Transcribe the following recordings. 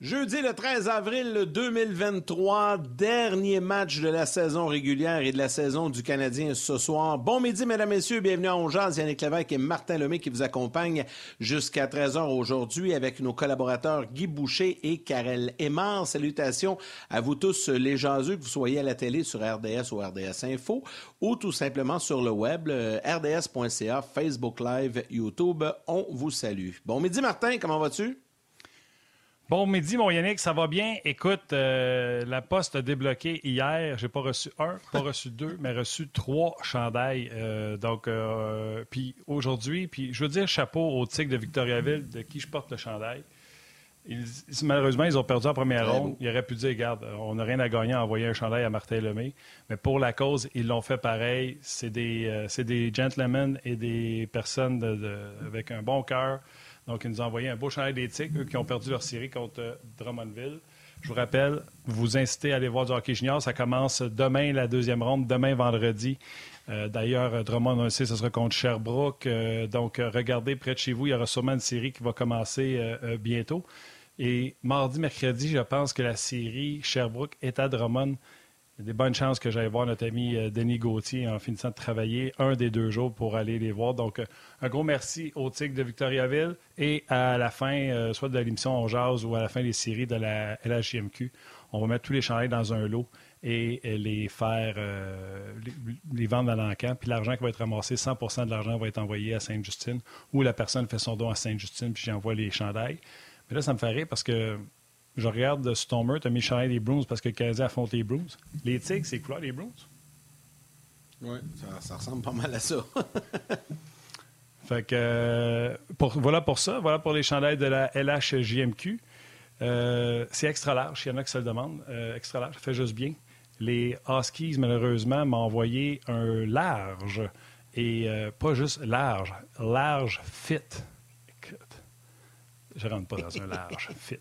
Jeudi le 13 avril 2023, dernier match de la saison régulière et de la saison du Canadien ce soir. Bon midi, mesdames, messieurs, bienvenue à Ongeaz. Yannick Lévesque et Martin Lemay qui vous accompagnent jusqu'à 13h aujourd'hui avec nos collaborateurs Guy Boucher et Karel Aymar. Salutations à vous tous les jaseux, que vous soyez à la télé sur RDS ou RDS Info ou tout simplement sur le web, rds.ca, Facebook Live, YouTube. On vous salue. Bon midi, Martin, comment vas-tu? Bon midi, mon Yannick, ça va bien? Écoute, euh, la poste a débloqué hier. J'ai pas reçu un, pas reçu deux, mais reçu trois chandails. Euh, donc, euh, puis aujourd'hui, puis je veux dire chapeau au Tigre de Victoriaville, de qui je porte le chandail. Ils, malheureusement, ils ont perdu en première ronde. Ils auraient pu dire, regarde, on n'a rien à gagner à envoyer un chandail à Martin Lemay. Mais pour la cause, ils l'ont fait pareil. C'est des, c'est des gentlemen et des personnes de, avec un bon cœur. Donc, ils nous ont envoyé un beau chandail d'éthique, eux qui ont perdu leur série contre euh, Drummondville. Je vous rappelle, vous incitez à aller voir du hockey junior. Ça commence demain, la deuxième ronde, demain vendredi. Euh, d'ailleurs, Drummond, on le sait, ce sera contre Sherbrooke. Euh, donc, regardez près de chez vous, il y aura sûrement une série qui va commencer bientôt. Et mardi, mercredi, je pense que la série Sherbrooke est à Drummond. Des bonnes chances que j'aille voir notre ami euh, Denis Gauthier en finissant de travailler un des deux jours pour aller les voir. Donc, euh, un gros merci au TIC de Victoriaville et à la fin, euh, soit de l'émission On Jazz ou à la fin des séries de la LHJMQ, on va mettre tous les chandails dans un lot et les faire, les, vendre à l'encan. Puis l'argent qui va être ramassé, 100% de l'argent va être envoyé à Sainte-Justine ou la personne fait son don à Sainte-Justine puis j'envoie les chandails. Mais là, ça me fait rire parce que je regarde Stormer, tu as mis le des Bruins parce que Canadien affronte les Bruins. Les Tigres, c'est quoi les Bruins? Oui, ça, ressemble pas mal à ça. fait que, euh, voilà pour ça. Voilà pour les chandails de la LHJMQ. Euh, c'est extra large, il y en a qui se le demandent. Euh, extra large, ça fait juste bien. Les Huskies, malheureusement, m'ont envoyé un large. Et pas juste large, large fit. Écoute, je rentre pas dans un large fit.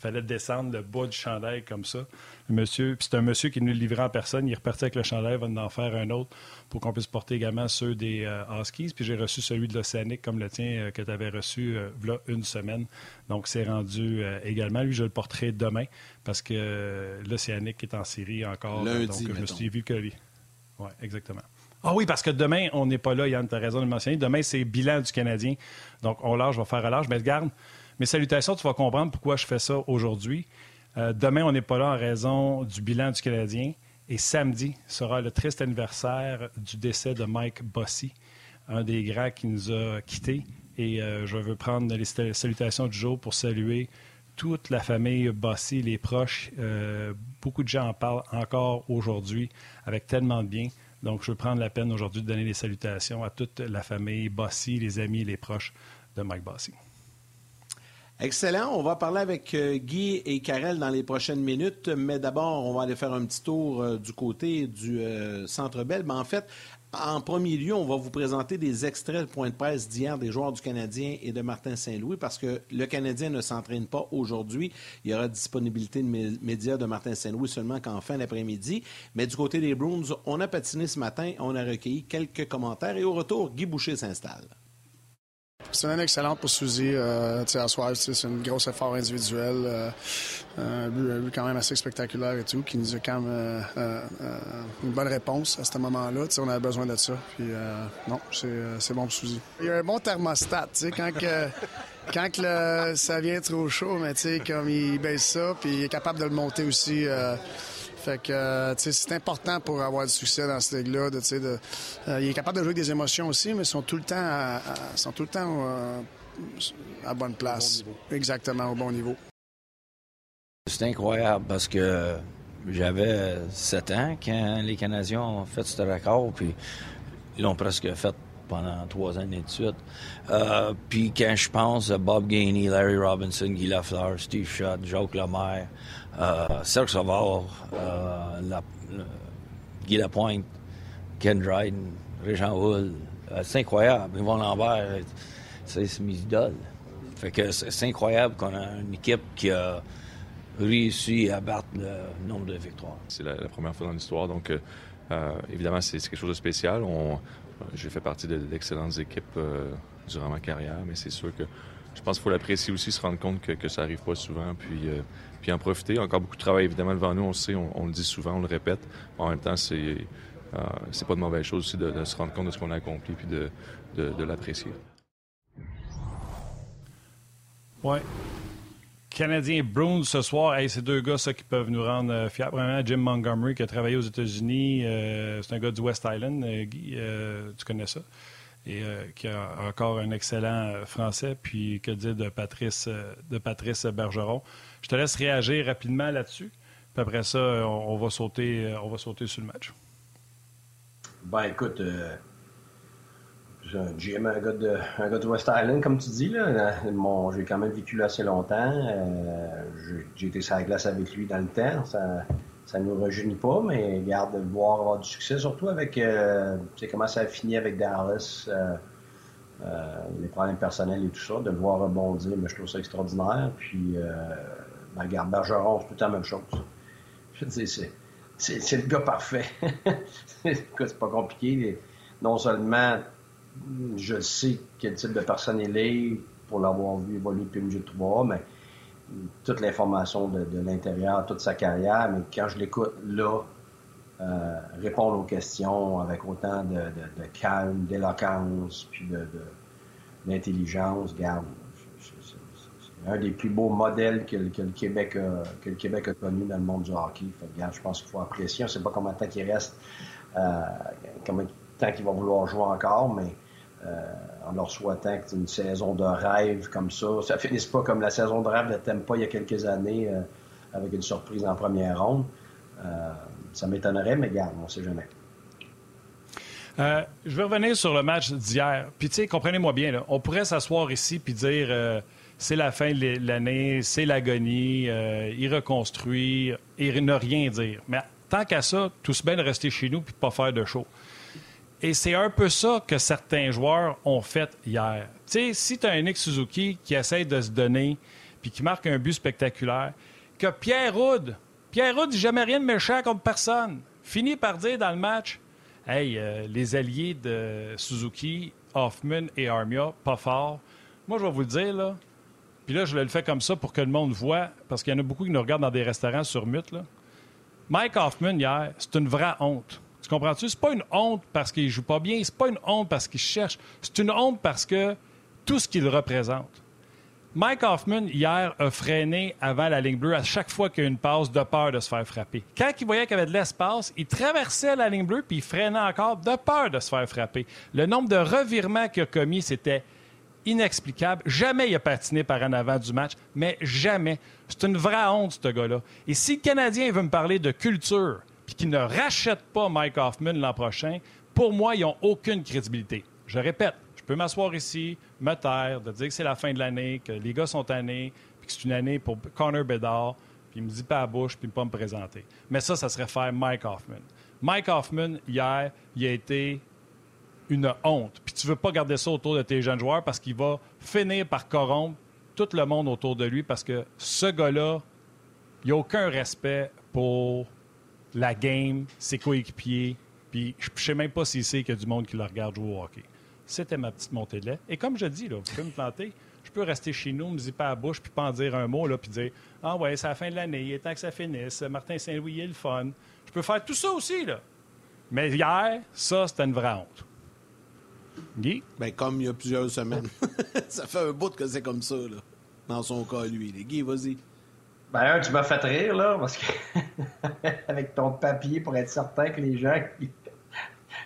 Il fallait descendre le bas du chandail comme ça. monsieur, c'est un monsieur qui nous livrait en personne. Il est reparti avec le chandail, il va en faire un autre pour qu'on puisse porter également ceux des euh, Huskies. Puis j'ai reçu celui de l'Océanique comme le tien euh, que tu avais reçu euh, là une semaine. Donc c'est rendu également. Lui, je le porterai demain parce que l'Océanique est en série encore. Lundi, donc je me suis vu que lui. Oui, exactement. Ah oui, parce que demain, on n'est pas là, Yann, tu as raison de le mentionner. Demain, c'est bilan du Canadien. Donc, on lâche, on va faire à l'âge. Mais regarde, mes salutations, tu vas comprendre pourquoi je fais ça aujourd'hui. Euh, demain, on n'est pas là en raison du bilan du Canadien. Et samedi sera le triste anniversaire du décès de Mike Bossy, un des grands qui nous a quittés. Et euh, je veux prendre les salutations du jour pour saluer toute la famille Bossy, les proches. Euh, beaucoup de gens en parlent encore aujourd'hui avec tellement de bien. Donc, je veux prendre la peine aujourd'hui de donner les salutations à toute la famille Bossy, les amis, les proches de Mike Bossy. Excellent. On va parler avec euh, Guy et Karel dans les prochaines minutes, mais d'abord, on va aller faire un petit tour euh, du côté du euh, Centre Bell. Mais en fait, en premier lieu, on va vous présenter des extraits de point de presse d'hier des joueurs du Canadien et de Martin Saint-Louis parce que le Canadien ne s'entraîne pas aujourd'hui. Il y aura disponibilité de médias de Martin Saint-Louis seulement qu'en fin d'après-midi. Mais du côté des Bruins, on a patiné ce matin, on a recueilli quelques commentaires et au retour, Guy Boucher s'installe. C'est une année excellente pour Suzy. Euh, à soir, c'est un gros effort individuel. Euh, un, but, quand même assez spectaculaire et tout, qui nous a quand même euh, euh, une bonne réponse à ce moment-là. On avait besoin de ça. Puis non, c'est bon pour Suzy. Il y a un bon thermostat, quand que, quand que ça vient trop chaud, mais comme il baisse ça, puis il est capable de le monter aussi Fait que c'est important pour avoir du succès dans cette ligue-là. De, de, il est capable de jouer avec des émotions aussi, mais ils sont tout le temps à, sont tout le temps à bonne place. Exactement, au bon niveau. C'est incroyable parce que j'avais 7 ans quand les Canadiens ont fait ce record, puis ils l'ont presque fait pendant trois années de suite. Euh, puis quand je pense à Bob Gainey, Larry Robinson, Guy Lafleur, Steve Shutt, Jacques Lemaire, euh, Serge Savard, euh, la, Guy Lapointe, Ken Dryden, Régent Hull, euh, c'est incroyable. Yvon Lambert, c'est mes idoles. Fait que c'est incroyable qu'on a une équipe qui a réussi à battre le nombre de victoires. C'est la, première fois dans l'histoire, donc euh, évidemment c'est quelque chose de spécial. J'ai fait partie d'excellentes équipes euh, durant ma carrière, mais c'est sûr que je pense qu'il faut l'apprécier aussi, se rendre compte que, ça arrive pas souvent, puis, euh, puis en profiter. Encore beaucoup de travail évidemment devant nous, on le sait, on, le dit souvent, on le répète. En même temps, c'est c'est pas de mauvaise chose aussi de, se rendre compte de ce qu'on a accompli puis de, l'apprécier. Ouais. Canadien Bruins ce soir, hey, c'est deux gars ça, qui peuvent nous rendre euh, fiers. Premièrement, Jim Montgomery qui a travaillé aux États-Unis, euh, c'est un gars du West Island, euh, Guy, tu connais ça, et qui a encore un excellent français. Puis que dire de Patrice, de Patrice Bergeron. Je te laisse réagir rapidement là-dessus. Puis après ça, on, va sauter, on va sauter sur le match. Ben écoute, Jim, un gars, de, un gars de West Island, comme tu dis. Là. j'ai quand même vécu là assez longtemps. Euh, j'ai été sur la glace avec lui dans le temps. Ça ne nous rajeunit pas, mais garde de voir avoir du succès, surtout avec euh, comment ça a fini avec Dallas, euh, euh, les problèmes personnels et tout ça, de le voir rebondir, mais je trouve ça extraordinaire. Puis, ben, garde Bergeron, c'est tout le temps la même chose. Je veux dire, c'est, le gars parfait. c'est pas compliqué. Non seulement je sais quel type de personne il est pour l'avoir vu évoluer depuis le 3, mais toute l'information de, l'intérieur, toute sa carrière, mais quand je l'écoute là, euh, répondre aux questions avec autant de, calme, d'éloquence, puis d'intelligence, garde, un des plus beaux modèles que, le, Québec a, que le Québec a connu dans le monde du hockey. je pense qu'il faut apprécier. On ne sait pas combien de temps il reste, euh, combien de temps qu'il va vouloir jouer encore, mais euh, en leur souhaitant que une saison de rêve comme ça, ça finisse pas comme la saison de rêve de Tempa il y a quelques années euh, avec une surprise en première ronde. Ça m'étonnerait, mais garde, on ne sait jamais. je vais revenir sur le match d'hier. Puis, tu sais, comprenez-moi bien, on pourrait s'asseoir ici puis dire c'est la fin de l'année, c'est l'agonie, il reconstruit et ne rien dire. Mais tant qu'à ça, tout se bien de rester chez nous puis de pas faire de show. Et c'est un peu ça que certains joueurs ont fait hier. Tu sais, si tu as un Nick Suzuki qui essaie de se donner puis qui marque un but spectaculaire, que Pierre Houd, Pierre Houd jamais rien de méchant comme personne, finit par dire dans le match Hey, euh, les alliés de Suzuki, Hoffman et Armia, pas fort. Moi, je vais vous le dire, là. Puis là, je le fais comme ça pour que le monde voit, parce qu'il y en a beaucoup qui nous regardent dans des restaurants sur Mute. Mike Hoffman, hier, c'est une vraie honte comprends-tu? C'est pas une honte parce qu'il joue pas bien, c'est pas une honte parce qu'il cherche, c'est une honte parce que tout ce qu'il représente. Mike Hoffman, hier, a freiné avant la ligne bleue à chaque fois qu'il y a une passe de peur de se faire frapper. Quand il voyait qu'il y avait de l'espace, il traversait la ligne bleue puis il freinait encore de peur de se faire frapper. Le nombre de revirements qu'il a commis, c'était inexplicable. Jamais il a patiné par en avant du match, mais jamais. C'est une vraie honte, ce gars-là. Et si le Canadien veut me parler de culture, qui ne rachètent pas Mike Hoffman l'an prochain, pour moi, ils n'ont aucune crédibilité. Je répète, je peux m'asseoir ici, me taire, de dire que c'est la fin de l'année, que les gars sont tannés, puis que c'est une année pour Connor Bedard, puis il me dit pas à bouche, puis pas me présenter. Mais ça, ça serait faire Mike Hoffman. Mike Hoffman, hier, il a été une honte. Puis tu veux pas garder ça autour de tes jeunes joueurs parce qu'il va finir par corrompre tout le monde autour de lui parce que ce gars-là, il n'y a aucun respect pour la game, ses coéquipiers, puis je ne sais même pas s'il sait qu'il y a du monde qui le regarde jouer au hockey. C'était ma petite montée de lait. Et comme je dis, là, vous pouvez me planter, je peux rester chez nous, me pas à la bouche, puis pas en dire un mot, là, puis dire Ah ouais, c'est la fin de l'année, il est temps que ça finisse, Martin Saint-Louis, il est le fun. Je peux faire tout ça aussi, là. Mais hier, ça, c'était une vraie honte. Guy? Ben, comme il y a plusieurs semaines. ça fait un bout que c'est comme ça, là. Dans son cas, lui. Guy, vas-y. Ben, tu m'as fait rire, là, parce que avec ton papier pour être certain que les gens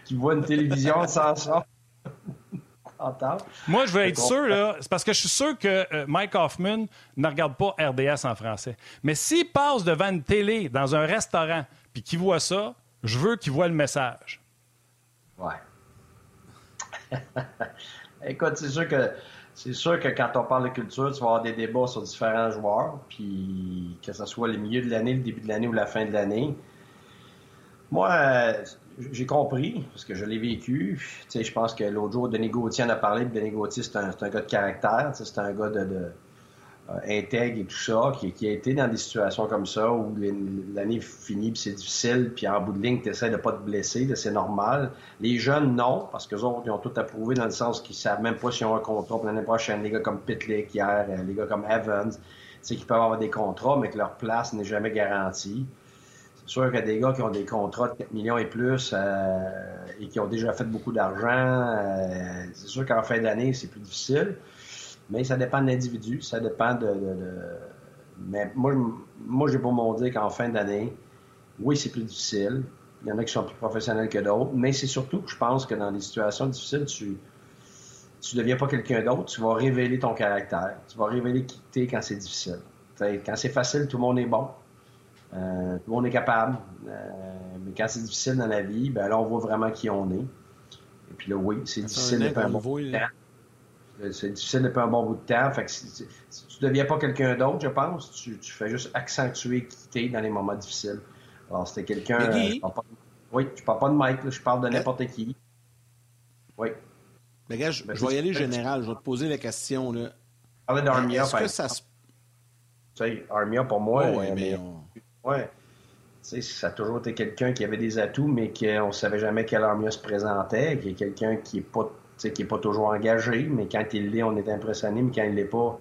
qui, voient une télévision sans ça entendent. Moi, je veux être sûr, là, c'est parce que je suis sûr que euh, Mike Hoffman ne regarde pas RDS en français. Mais s'il passe devant une télé dans un restaurant puis qu'il voit ça, je veux qu'il voit le message. Ouais. Écoute, c'est sûr que c'est sûr que quand on parle de culture, tu vas avoir des débats sur différents joueurs, puis que ce soit le milieu de l'année, le début de l'année ou la fin de l'année. Moi, euh, j'ai compris, parce que je l'ai vécu. Tu sais, je pense que l'autre jour, Denis Gauthier en a parlé, Denis Gauthier, c'est un, gars de caractère, c'est un gars de intègre et tout ça, qui, a été dans des situations comme ça où l'année finit puis c'est difficile, puis en bout de ligne, tu essaies de pas te blesser, c'est normal. Les jeunes, non, parce que autres, ils ont tout approuvé dans le sens qu'ils savent même pas s'ils ont un contrat pour l'année prochaine. Les gars comme Pitlick hier, euh, les gars comme Evans, c'est qu'ils peuvent avoir des contrats, mais que leur place n'est jamais garantie. C'est sûr qu'il y a des gars qui ont des contrats de 4 millions et plus euh, et qui ont déjà fait beaucoup d'argent. c'est sûr qu'en fin d'année, c'est plus difficile. Mais ça dépend de l'individu, ça dépend de, Mais moi, moi j'ai pas mon dire qu'en fin d'année, oui, c'est plus difficile. Il y en a qui sont plus professionnels que d'autres, mais c'est surtout que je pense que dans des situations difficiles, tu tu deviens pas quelqu'un d'autre, tu vas révéler ton caractère, tu vas révéler qui tu es quand c'est difficile. quand c'est facile, tout le monde est bon. Euh, tout le monde est capable. Euh, mais quand c'est difficile dans la vie, ben là, on voit vraiment qui on est. Et puis là, oui, c'est difficile un bon euh, c'est difficile depuis un bon bout de temps. Fait que si, tu ne deviens pas quelqu'un d'autre, je pense, tu, fais juste accentuer qui t'es dans les moments difficiles. Alors, c'était quelqu'un. Euh, oui, je parle pas de Mike, je parle de n'importe qui. Oui. Mais gars, je, vais y aller général. Je vais te poser la question. Là. Parler d'Armia, Est-ce que ça se. Tu sais, Armia, pour moi. oui, mais. Ouais. Tu sais, ça a toujours été quelqu'un qui avait des atouts, mais qu'on ne savait jamais quel Armia se présentait, qui est quelqu'un qui n'est pas qui n'est pas toujours engagé, mais quand il l'est, on est impressionné, mais quand il l'est pas,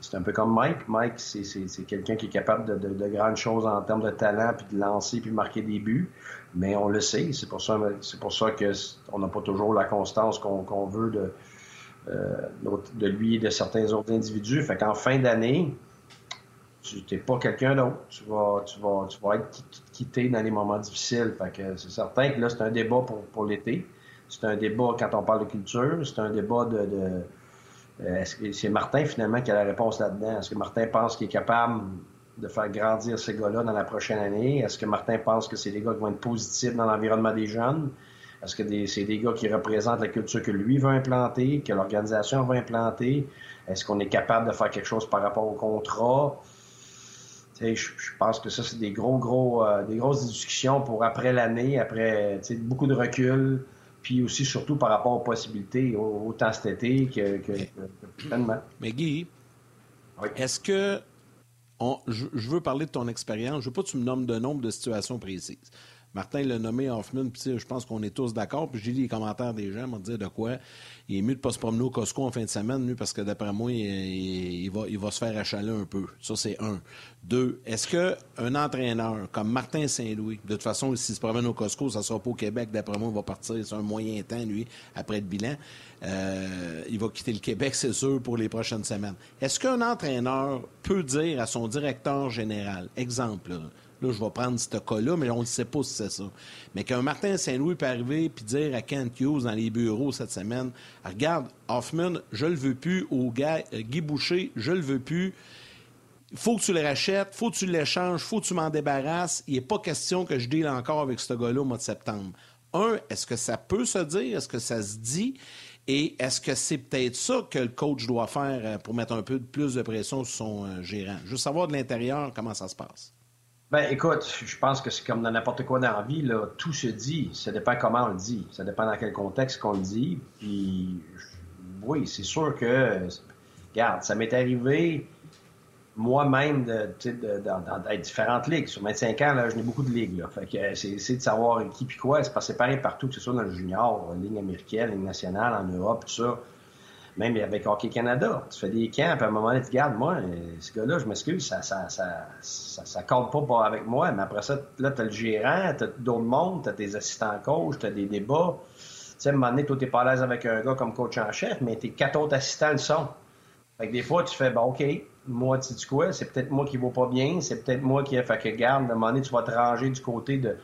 c'est un peu comme Mike. Mike, c'est quelqu'un qui est capable de, grandes choses en termes de talent, puis de lancer, puis marquer des buts. Mais on le sait, c'est pour ça, c'est pour ça n'a pas toujours la constance qu'on veut de, euh, de lui et de certains autres individus. Fait qu'en fin d'année, tu n'es pas quelqu'un d'autre. Tu vas, tu, vas, tu vas être quitté dans les moments difficiles. Fait que c'est certain que là, c'est un débat pour, pour l'été. C'est un débat quand on parle de culture, c'est un débat de. Euh, est-ce que c'est Martin finalement qui a la réponse là-dedans? Est-ce que Martin pense qu'il est capable de faire grandir ces gars-là dans la prochaine année? Est-ce que Martin pense que c'est des gars qui vont être positifs dans l'environnement des jeunes? Est-ce que c'est des gars qui représentent la culture que lui veut implanter, que l'organisation veut implanter? Est-ce qu'on est capable de faire quelque chose par rapport au contrat? Je, je pense que ça, c'est des gros, gros, euh, des grosses discussions pour après l'année, après beaucoup de recul puis aussi surtout par rapport aux possibilités, autant cet été que, que, Mais Guy, est-ce que je, veux parler de ton expérience, je veux pas que tu me nommes de nombre de situations précises. Martin l'a nommé Hoffman, puis je pense qu'on est tous d'accord. Puis j'ai lu les commentaires des gens, m'ont dit de quoi il est mieux de pas se promener au Costco en fin de semaine, lui, parce que d'après moi, il, va, il va se faire achaler un peu. Ça, c'est un. Deux, est-ce qu'un entraîneur comme Martin Saint-Louis, de toute façon, s'il se promène au Costco, ça sera pas au Québec, d'après moi, il va partir, c'est un moyen temps, lui, après le bilan. Euh, il va quitter le Québec, c'est sûr, pour les prochaines semaines. Est-ce qu'un entraîneur peut dire à son directeur général, exemple, je vais prendre ce cas-là, mais on ne sait pas si c'est ça. Mais qu'un Martin Saint-Louis peut arriver et dire à Kent Hughes dans les bureaux cette semaine Regarde, Hoffman, je le veux plus, au gars, euh, Guy Boucher, je le veux plus. Faut que tu le rachètes, faut que tu l'échanges, faut que tu m'en débarrasses. Il n'est pas question que je deal encore avec ce gars-là au mois de septembre. Un, est-ce que ça peut se dire? Est-ce que ça se dit? Et est-ce que c'est peut-être ça que le coach doit faire euh, pour mettre un peu plus de pression sur son euh, gérant? Je veux savoir de l'intérieur comment ça se passe. Ben, écoute, je pense que c'est comme dans n'importe quoi dans la vie, là, tout se dit. Ça dépend comment on le dit. Ça dépend dans quel contexte qu'on le dit. Puis, oui, c'est sûr que, regarde, ça m'est arrivé moi-même dans, différentes ligues. Sur 25 ans, là, je n'ai beaucoup de ligues. Là. Fait que c'est de savoir qui puis quoi. C'est pareil partout, que ce soit dans le junior, ligne américaine, ligne nationale, en Europe, tout ça même avec Hockey Canada. Tu fais des camps, puis à un moment donné, tu regardes, moi, ce gars-là, je m'excuse, ça ça, ça, ça, ça, compte pas avec moi. Mais après ça, là, tu as le gérant, tu as d'autres mondes, tu as tes assistants coach, tu as des débats. Tu sais, à un moment donné, toi, t'es pas à l'aise avec un gars comme coach en chef, mais tes quatre autres assistants le sont. Fait que des fois, tu fais, bon, OK, moi, tu dis quoi? C'est peut-être moi qui ne pas bien, c'est peut-être moi qui. Fait que, garde, à un moment donné, tu vas te ranger du côté de,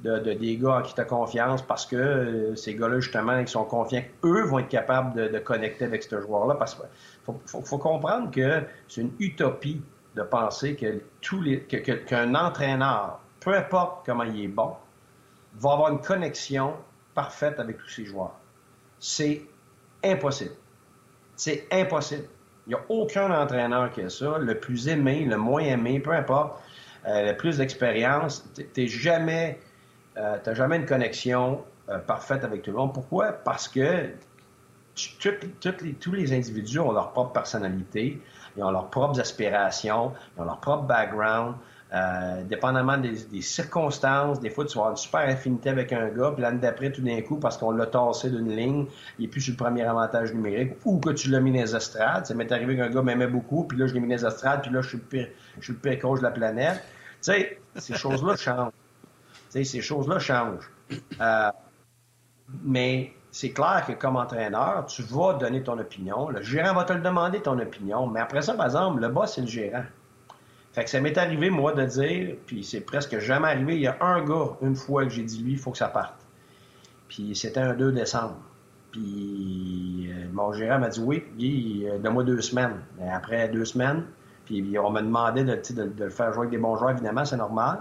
de, des gars qui tu confiance parce que euh, ces gars-là, justement, ils sont confiants qu'eux vont être capables de, connecter avec ce joueur-là. Parce qu'il faut, comprendre que c'est une utopie de penser que tous les qu'un entraîneur, peu importe comment il est bon, va avoir une connexion parfaite avec tous ses joueurs. C'est impossible. C'est impossible. Il n'y a aucun entraîneur qui a ça. Le plus aimé, le moins aimé, peu importe, euh, le plus d'expérience, tu jamais euh, tu n'as jamais une connexion euh, parfaite avec tout le monde. Pourquoi? Parce que tous les individus ont leur propre personnalité, ils ont leurs propres aspirations, ils ont leur propre background. Euh, dépendamment des, circonstances, des fois, tu vas avoir une super affinité avec un gars, puis l'année d'après, tout d'un coup, parce qu'on l'a tassé d'une ligne, il n'est plus sur le premier avantage numérique, ou que tu l'as mis dans les estrades. Ça m'est arrivé qu'un gars m'aimait beaucoup, puis là, je l'ai mis dans les estrades, puis là, je suis le pire, je suis le pire coach de la planète. Tu sais, ces choses-là changent ces choses-là changent. Euh, mais c'est clair que comme entraîneur, tu vas donner ton opinion. Le gérant va te le demander, ton opinion. Mais après ça, par exemple, le boss, c'est le gérant. Fait que ça m'est arrivé, moi, de dire, puis c'est presque jamais arrivé, il y a un gars, une fois que j'ai dit, lui, il faut que ça parte. Puis c'était un 2 décembre. Puis euh, mon gérant m'a dit, oui, Guy, euh, donne-moi deux semaines. Après deux semaines, puis on m'a demandé de, de, le faire jouer avec des bons joueurs, évidemment, c'est normal.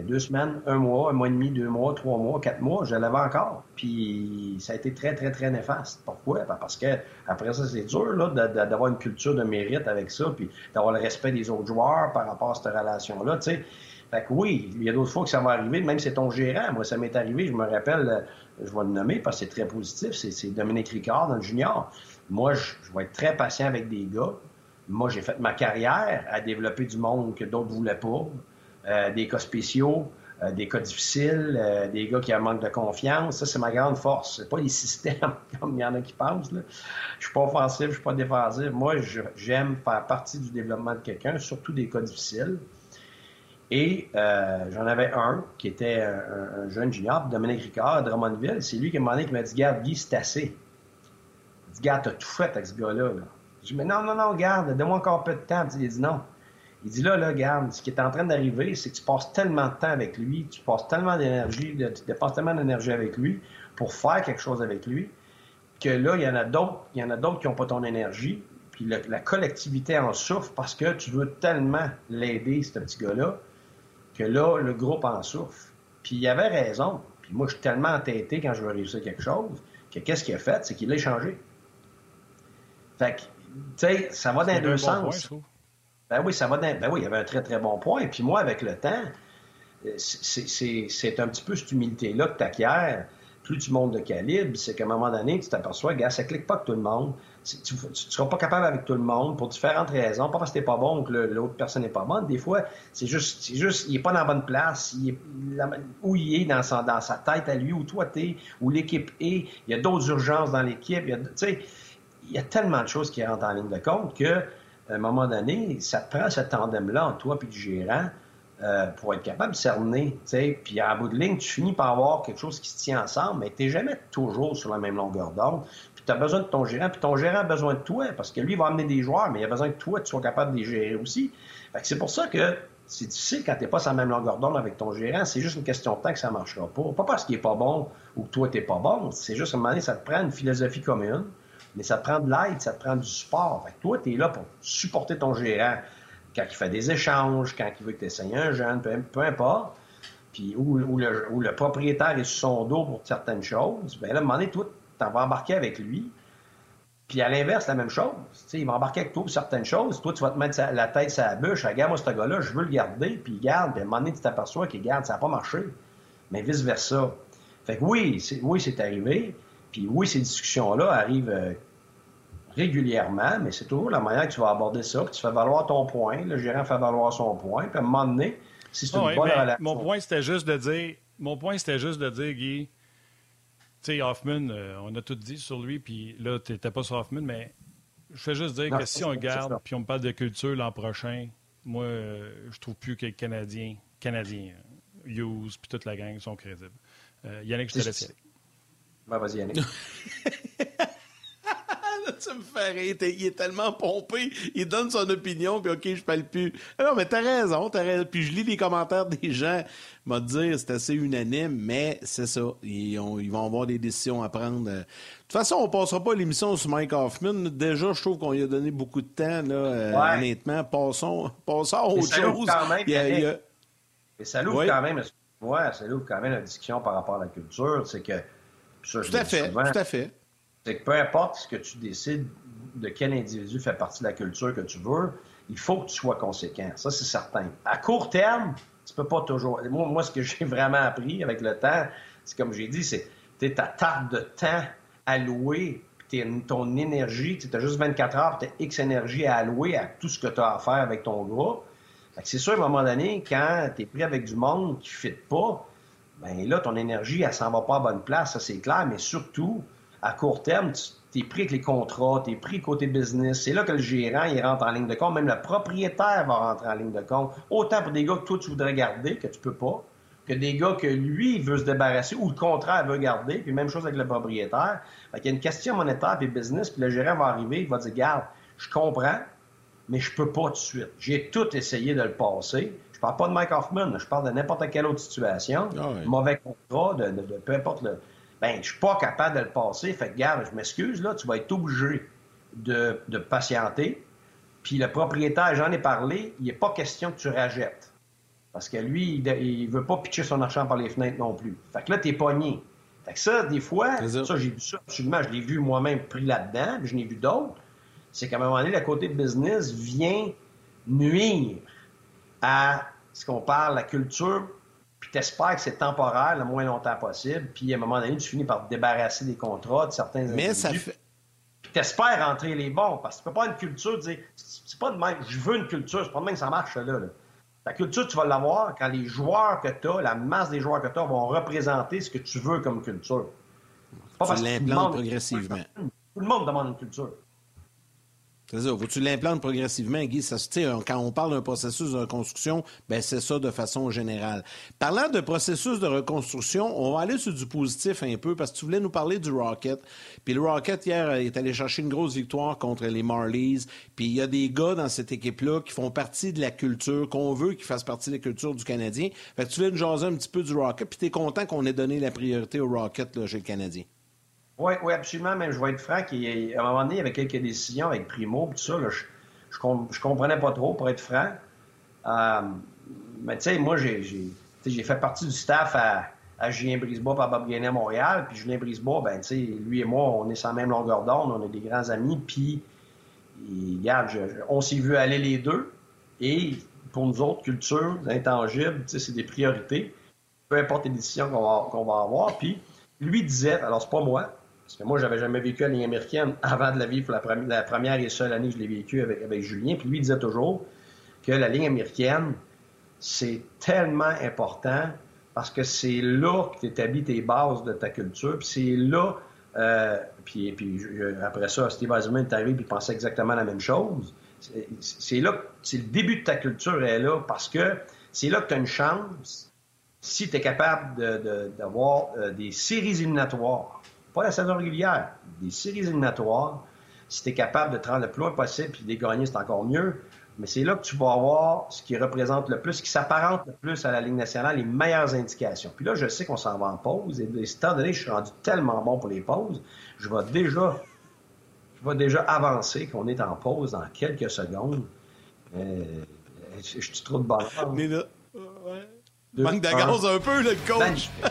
Ben, deux semaines, un mois, un mois et demi, deux mois, trois mois, quatre mois, je l'avais encore. Puis ça a été très, très, très néfaste. Pourquoi? Ben, parce que après ça, c'est dur d'avoir une culture de mérite avec ça, puis d'avoir le respect des autres joueurs par rapport à cette relation-là. Fait que oui, il y a d'autres fois que ça va arriver, même si c'est ton gérant. Moi, ça m'est arrivé, je me rappelle, je vais le nommer parce que c'est très positif, c'est Dominique Ricard le junior. Moi, je, je vais être très patient avec des gars. Moi, j'ai fait ma carrière à développer du monde que d'autres ne voulaient pas. Euh, des cas spéciaux, euh, des cas difficiles, euh, des gars qui ont un manque de confiance. Ça, c'est ma grande force. C'est pas les systèmes, comme il y en a qui pensent. Là. Je suis pas offensif, je suis pas défensif. Moi, j'aime faire partie du développement de quelqu'un, surtout des cas difficiles. Et j'en avais un qui était un, jeune junior, Dominique Ricard, à Drummondville. C'est lui qui m'a dit Garde, Guy, c'est assez. Il dit Garde, t'as tout fait avec ce gars-là. Là. Je dis Mais non, non, non, garde, donne-moi encore un peu de temps. Il dit Non. Il dit là, là, regarde, ce qui est en train d'arriver, c'est que tu passes tellement de temps avec lui, tu passes tellement d'énergie, tu dépenses tellement d'énergie avec lui pour faire quelque chose avec lui, que là, il y en a d'autres, il y en a d'autres qui n'ont pas ton énergie, puis la collectivité en souffre parce que tu veux tellement l'aider, ce petit gars-là, que là, le groupe en souffre. Puis il avait raison. Puis moi, je suis tellement entêté quand je veux réussir quelque chose, que qu'est-ce qu'il a fait? C'est qu'il l'a échangé. Fait que, tu sais, ça va dans les deux sens. Ben oui, ça va Ben oui, il y avait un très, très bon point. Et puis moi, avec le temps, euh, c'est un petit peu cette humilité-là que tu acquiers. Plus tu montes de calibre, c'est qu'à un moment donné, tu t'aperçois, gars, ça clique pas avec tout le monde. Tu ne seras pas capable avec tout le monde pour différentes raisons. Pas parce que t'es pas bon ou que l'autre personne n'est pas bonne. Des fois, c'est juste, c'est juste, il est pas dans la bonne place. Il est, où il est dans, sa, tête à lui, où toi t'es, où l'équipe est. Il y a d'autres urgences dans l'équipe. Tu il y a tellement de choses qui rentrent en ligne de compte que à un moment donné, ça te prend ce tandem-là entre toi et le gérant euh, pour être capable de cerner. Puis à bout de ligne, tu finis par avoir quelque chose qui se tient ensemble, mais tu n'es jamais toujours sur la même longueur d'onde. Puis tu as besoin de ton gérant, puis ton gérant a besoin de toi, parce que lui, va amener des joueurs, mais il a besoin que toi, tu sois capable de les gérer aussi. c'est pour ça que c'est difficile quand tu n'es pas sur la même longueur d'onde avec ton gérant. C'est juste une question de temps que ça ne marchera pas. Pas parce qu'il n'est pas bon ou que toi, tu n'es pas bon. C'est juste à un moment donné, ça te prend une philosophie commune mais ça te prend de l'aide, ça te prend du support. Fait que toi, tu es là pour supporter ton gérant quand il fait des échanges, quand il veut que tu essayes un jeune, peu, importe. Puis où, le, propriétaire est sur son dos pour certaines choses, bien là, à un moment donné, toi, tu vas embarquer avec lui. Puis à l'inverse, la même chose. il va embarquer avec toi pour certaines choses. Toi, tu vas te mettre la tête sur la bûche. Regarde, moi, ce gars-là, je veux le garder. Puis il garde. Puis à un moment donné, tu t'aperçois qu'il garde. Ça n'a pas marché. Mais vice-versa. Fait que oui, oui, c'est arrivé. Puis oui, ces discussions-là arrivent euh, régulièrement, mais c'est toujours la manière que tu vas aborder ça, que tu fais valoir ton point, le gérant fait valoir son point, puis à un moment donné, si c'est une bonne relation... Mon point, c'était juste de dire, mon point, c'était juste de dire, Guy, tu sais, Hoffman, euh, on a tout dit sur lui, puis là, tu n'étais pas sur Hoffman, mais je fais juste dire que si on garde, puis on me parle de culture l'an prochain, moi, euh, je trouve plus que les Canadiens, Canadiens, Hughes, puis toute la gang sont crédibles. Yannick, je te laisse ben, vas-y, Yannick. tu me fait rire. Il est tellement pompé. Il donne son opinion, puis OK, je parle plus. Ah non, mais t'as raison, t'as raison. Puis je lis les commentaires des gens. M'a dire, c'est assez unanime, mais c'est ça. Ils, vont avoir des décisions à prendre. De toute façon, on passera pas l'émission sur Mike Hoffman. Déjà, je trouve qu'on lui a donné beaucoup de temps, là, euh, honnêtement. Passons, passons à autre chose. Quand même, il y a, Et ça l'ouvre quand même, moi, ça l'ouvre quand même la discussion par rapport à la culture. C'est que. Ça, tout à fait, tout à fait c'est que peu importe ce que tu décides de quel individu fait partie de la culture que tu veux, il faut que tu sois conséquent. Ça, c'est certain. À court terme, tu peux pas toujours. Moi, moi ce que j'ai vraiment appris avec le temps, c'est comme j'ai dit, c'est ta tarte de temps allouée, ton énergie, tu as juste 24 heures, tu as X énergie à allouer à tout ce que tu as à faire avec ton groupe. C'est sûr, à un moment donné, quand tu es pris avec du monde qui ne fit pas, ben là, ton énergie, elle s'en va pas à bonne place, ça c'est clair, mais surtout, à court terme, tu es pris avec les contrats, tu es pris côté business. C'est là que le gérant, il rentre en ligne de compte. Même le propriétaire va rentrer en ligne de compte. Autant pour des gars que toi, tu voudrais garder, que tu peux pas, que des gars que lui, veut se débarrasser ou le contraire veut garder. Puis même chose avec le propriétaire. il y a une question monétaire puis business, puis le gérant va arriver, il va dire, garde, je comprends, mais je peux pas tout de suite. J'ai tout essayé de le passer. Je parle pas de Mike Hoffman, je parle de n'importe quelle autre situation. Ah Mauvais contrat, de, de, peu importe le, ben, je suis pas capable de le passer. Fait que, garde, je m'excuse, là, tu vas être obligé de, de patienter. Puis le propriétaire, j'en ai parlé, il n'est pas question que tu rajettes. Parce que lui, il, ne veut pas pitcher son argent par les fenêtres non plus. Fait que là, t'es pogné. Fait que ça, des fois, ça, j'ai vu ça absolument, je l'ai vu moi-même pris là-dedans, je n'ai vu d'autres. C'est qu'à un moment donné, le côté business vient nuire à ce qu'on parle, la culture puis t'espères que c'est temporaire le moins longtemps possible, puis à un moment donné, tu finis par te débarrasser des contrats de certains Mais ça fait... Puis t'espères rentrer les bons, parce que tu peux pas une culture dire, c'est pas de même, je veux une culture, c'est pas de même que ça marche, là. là. Ta culture, tu vas l'avoir quand les joueurs que tu as, la masse des joueurs que tu as vont représenter ce que tu veux comme culture. Pas tu l'implantes progressivement. Tout le monde demande une culture. C'est ça. Faut que tu l'implantes progressivement, Guy? Ça, quand on parle d'un processus de reconstruction, ben c'est ça de façon générale. Parlant de processus de reconstruction, on va aller sur du positif un peu parce que tu voulais nous parler du Rocket. Puis le Rocket, hier, est allé chercher une grosse victoire contre les Marlies. Puis il y a des gars dans cette équipe-là qui font partie de la culture, qu'on veut qu'ils fassent partie de la culture du Canadien. Fait que tu voulais nous jaser un petit peu du Rocket. Puis tu es content qu'on ait donné la priorité au Rocket là, chez le Canadien. Oui, oui, absolument. Même, je vais être franc, à un moment donné, il y avait quelques décisions avec Primo, tout ça, je, je, comprenais pas trop, pour être franc. Euh, mais tu sais, moi, j'ai, fait partie du staff à, Julien Brisebois par Bob Gainet à Montréal. Puis Julien Brisebois, ben, tu sais, lui et moi, on est sans même longueur d'onde, on est des grands amis. Puis, regarde, on s'est vu aller les deux. Et pour nous autres, culture, intangibles, c'est des priorités. Peu importe les décisions qu'on va, qu'on va avoir. Puis, lui disait, alors c'est pas moi, parce que moi, j'avais jamais vécu la ligne américaine avant de la vivre la, la première et seule année que je l'ai vécu avec, Julien. Puis lui disait toujours que la ligne américaine, c'est tellement important parce que c'est là que tu établis tes bases de ta culture. Puis c'est là, euh, puis, après ça, Steve Eisenman est arrivé et il pensait exactement la même chose. C'est là, c'est le début de ta culture est là parce que c'est là que tu as une chance si tu es capable d'avoir euh, des séries éliminatoires pas la saison régulière, des séries éliminatoires. Si tu es capable de te rendre le plus loin possible puis de les gagner, c'est encore mieux. Mais c'est là que tu vas avoir ce qui représente le plus, ce qui s'apparente le plus à la Ligue nationale, les meilleures indications. Puis là, je sais qu'on s'en va en pause. Et étant donné que je suis rendu tellement bon pour les pauses, je vais déjà, je vais déjà avancer qu'on est en pause dans quelques secondes. Euh, je, suis trop de bonne Mais là, ouais. Manque un peu, le coach. Ben,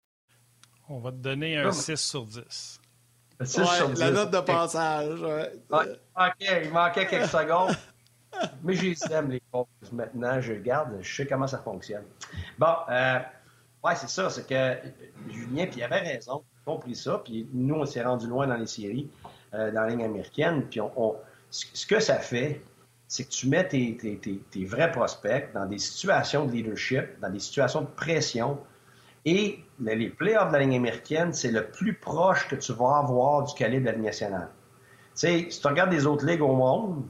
On va te donner un 6 sur 10. 6 sur 10. La note de passage. OK, il manquait quelques secondes. Mais j'ai aime les pauses maintenant. Je regarde, je sais comment ça fonctionne. Bon, euh, Oui, c'est ça. C'est que Julien, puis il avait raison. Il a compris ça. Puis nous, on s'est rendu loin dans les séries, euh, dans la ligne américaine. Puis on, ce que ça fait, c'est que tu mets tes, tes, vrais prospects dans des situations de leadership, dans des situations de pression. Et les playoffs de la ligne américaine, c'est le plus proche que tu vas avoir du calibre de la Ligue nationale. Si tu regardes les autres ligues au monde,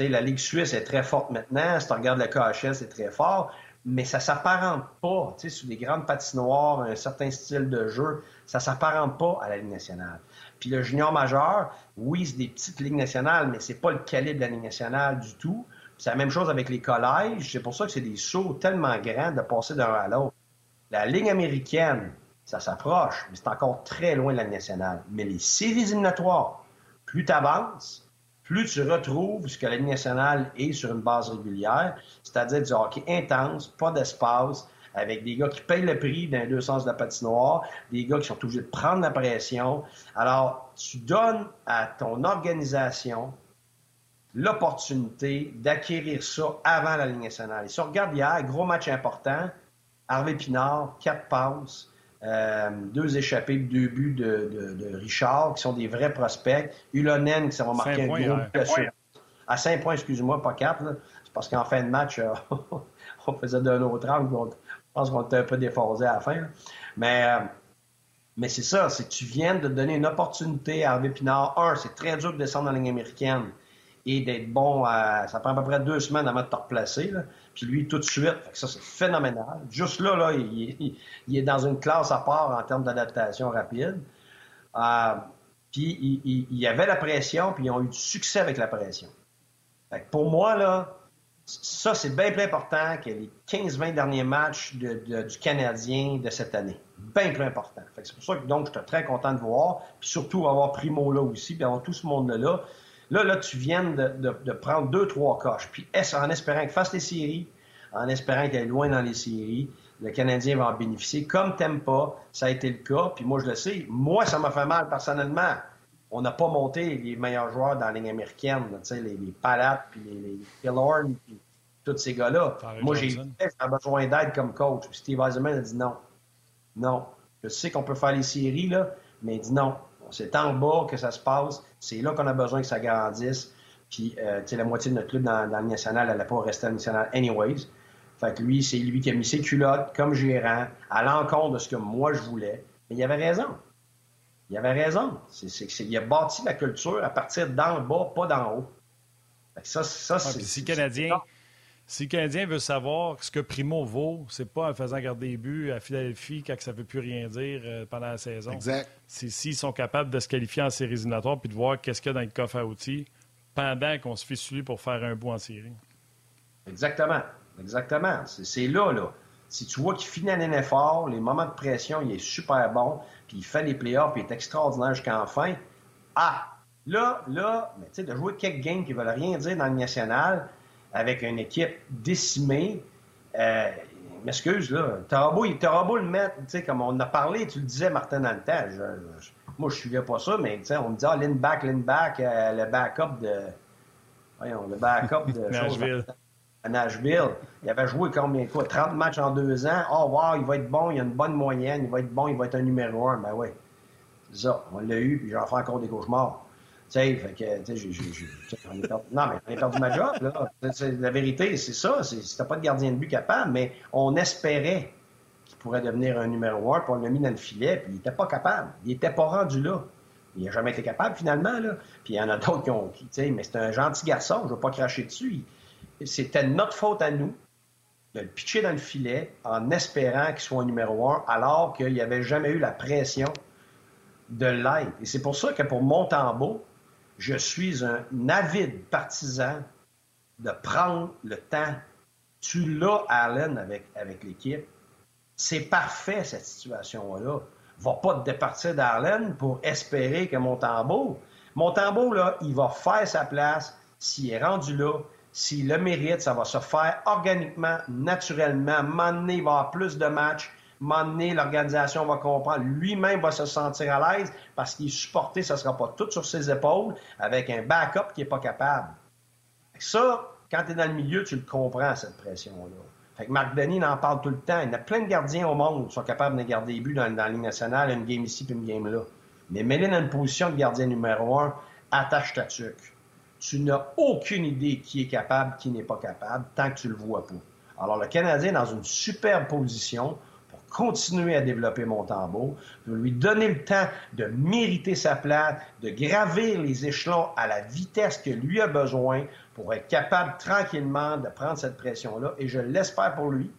la Ligue suisse est très forte maintenant. Si tu regardes le KHL, c'est très fort mais ça s'apparente pas, tu sais, sous des grandes patinoires, un certain style de jeu, ça s'apparente pas à la Ligue nationale. Puis le junior majeur, oui, c'est des petites ligues nationales, mais c'est pas le calibre de la Ligue nationale du tout. C'est la même chose avec les collèges. C'est pour ça que c'est des sauts tellement grands de passer d'un à l'autre. La Ligue américaine, ça s'approche, mais c'est encore très loin de la nationale. Mais les séries éliminatoires, plus tu avances, plus tu retrouves ce que la Ligue nationale est sur une base régulière, c'est-à-dire du hockey intense, pas d'espace, avec des gars qui payent le prix dans deux sens de la patinoire, des gars qui sont obligés de prendre la pression. Alors, tu donnes à ton organisation l'opportunité d'acquérir ça avant la Ligue nationale. Et si on regarde hier, gros match important, Harvey Pinard, quatre passes, euh, deux échappés, deux buts de, Richard, qui sont des vrais prospects. Ulonen, qui s'en va marquer un gros À 5 points, excuse-moi, pas 4. C'est parce qu'en fin de match, euh, on faisait d'un autre angle. je pense qu'on était un peu défoncé à la fin. Mais, euh, mais c'est ça, c'est que tu viens de donner une opportunité à Harvey Pinard. Un, c'est très dur de descendre dans la ligne américaine et d'être bon. ça prend à peu près deux semaines avant de te replacer. Puis lui, tout de suite, ça, c'est phénoménal. Juste là, là il, est dans une classe à part en termes d'adaptation rapide. Euh, puis il, y avait la pression, puis ils ont eu du succès avec la pression. pour moi, là, ça, c'est bien plus important que les 15-20 derniers matchs du Canadien de cette année. Bien plus important. c'est pour ça que donc, je suis très content de voir, puis surtout avoir Primo là aussi, puis avoir tout ce monde-là. Là, là, tu viens de, prendre deux, trois coches. Puis en espérant qu'il fasse les séries, en espérant qu'il aille loin dans les séries, le Canadien va en bénéficier? Comme t'aimes pas, ça a été le cas. Puis moi, je le sais. Moi, ça m'a fait mal personnellement. On n'a pas monté les meilleurs joueurs dans la ligne américaine, les, les Palates, puis les, les puis tous ces gars-là. Moi, j'ai besoin d'aide comme coach. Steve Eisenman a dit non. Non. Je sais qu'on peut faire les séries, là, mais il dit non. C'est en bas que ça se passe. C'est là qu'on a besoin que ça grandisse. Puis, euh, tu sais, la moitié de notre club dans, dans le national, elle n'a pas resté dans le national anyways. Fait que lui, c'est lui qui a mis ses culottes comme gérant à l'encontre de ce que moi je voulais. Mais il avait raison. Il avait raison. C'est, il a bâti la culture à partir d'en bas, pas d'en haut. ça, ça c'est, si le Canadien, si le Canadien veut savoir ce que Primo vaut, c'est pas en faisant garder des buts à Philadelphie quand ça ne veut plus rien dire euh, pendant la saison. Exact. C'est s'ils sont capables de se qualifier en séries éliminatoires puis de voir qu'est-ce qu'il y a dans le coffre à outils pendant qu'on se lui pour faire un bout en série. Exactement. Exactement. C'est là, là. Si tu vois qu'il finit un fort, les moments de pression, il est super bon, puis il fait les playoffs, puis il est extraordinaire jusqu'en fin. Ah! Là, là, tu sais, de jouer quelques games qui ne veulent rien dire dans le national, avec une équipe décimée. Euh, m'excuse, là. T'auras beau, beau, le mettre, tu sais, comme on a parlé, tu le disais, Martin, dans le temps. moi, je suivais pas ça, mais tu sais, on me dit, ah, lean back, lean back, euh, le backup de. Voyons, le backup de. Nashville. À Nashville. Il avait joué combien, quoi, 30 matchs en deux ans. Oh, wow, il va être bon, il a une bonne moyenne, il va être bon, il va être un numéro un. Ben oui. Ça. On l'a eu, puis j'en fais encore des cauchemars non, mais on a perdu ma job, là. la vérité, c'est ça. C'était pas de gardien de but capable, mais on espérait qu'il pourrait devenir un numéro un, puis on l'a mis dans le filet, puis il était pas capable. Il était pas rendu là. Il n'a jamais été capable, finalement, là. Puis il y en a d'autres qui ont, tu sais, mais c'est un gentil garçon, je veux pas cracher dessus. C'était notre faute à nous de le pitcher dans le filet en espérant qu'il soit un numéro un, alors qu'il n'y avait jamais eu la pression de l'aide. Et c'est pour ça que pour Montembeau, je suis un avide partisan de prendre le temps. Tu l'as, Allen, avec, avec l'équipe. C'est parfait, cette situation-là. Va pas te départir d'Arlen pour espérer que Montembeau, Montembeau, là, il va faire sa place. S'il est rendu là, s'il le mérite, ça va se faire organiquement, naturellement. Donné, il va plus de matchs moment l'organisation va comprendre. Lui-même va se sentir à l'aise parce qu'il est supporté, ça ne sera pas tout sur ses épaules avec un backup qui n'est pas capable. Ça, quand tu es dans le milieu, tu le comprends, cette pression-là. Fait que Marc Denis en parle tout le temps. Il y a plein de gardiens au monde qui sont capables de garder des buts dans, la Ligue nationale, une game ici puis une game là. Mais mets-les dans une position de gardien numéro un, attache ta tuque. Tu n'as aucune idée qui est capable, qui n'est pas capable, tant que tu le vois pas. Alors, le Canadien est dans une superbe position continuer à développer Montembeau, pour lui donner le temps de mériter sa place, de gravir les échelons à la vitesse que lui a besoin pour être capable tranquillement de prendre cette pression-là. Et je l'espère pour lui,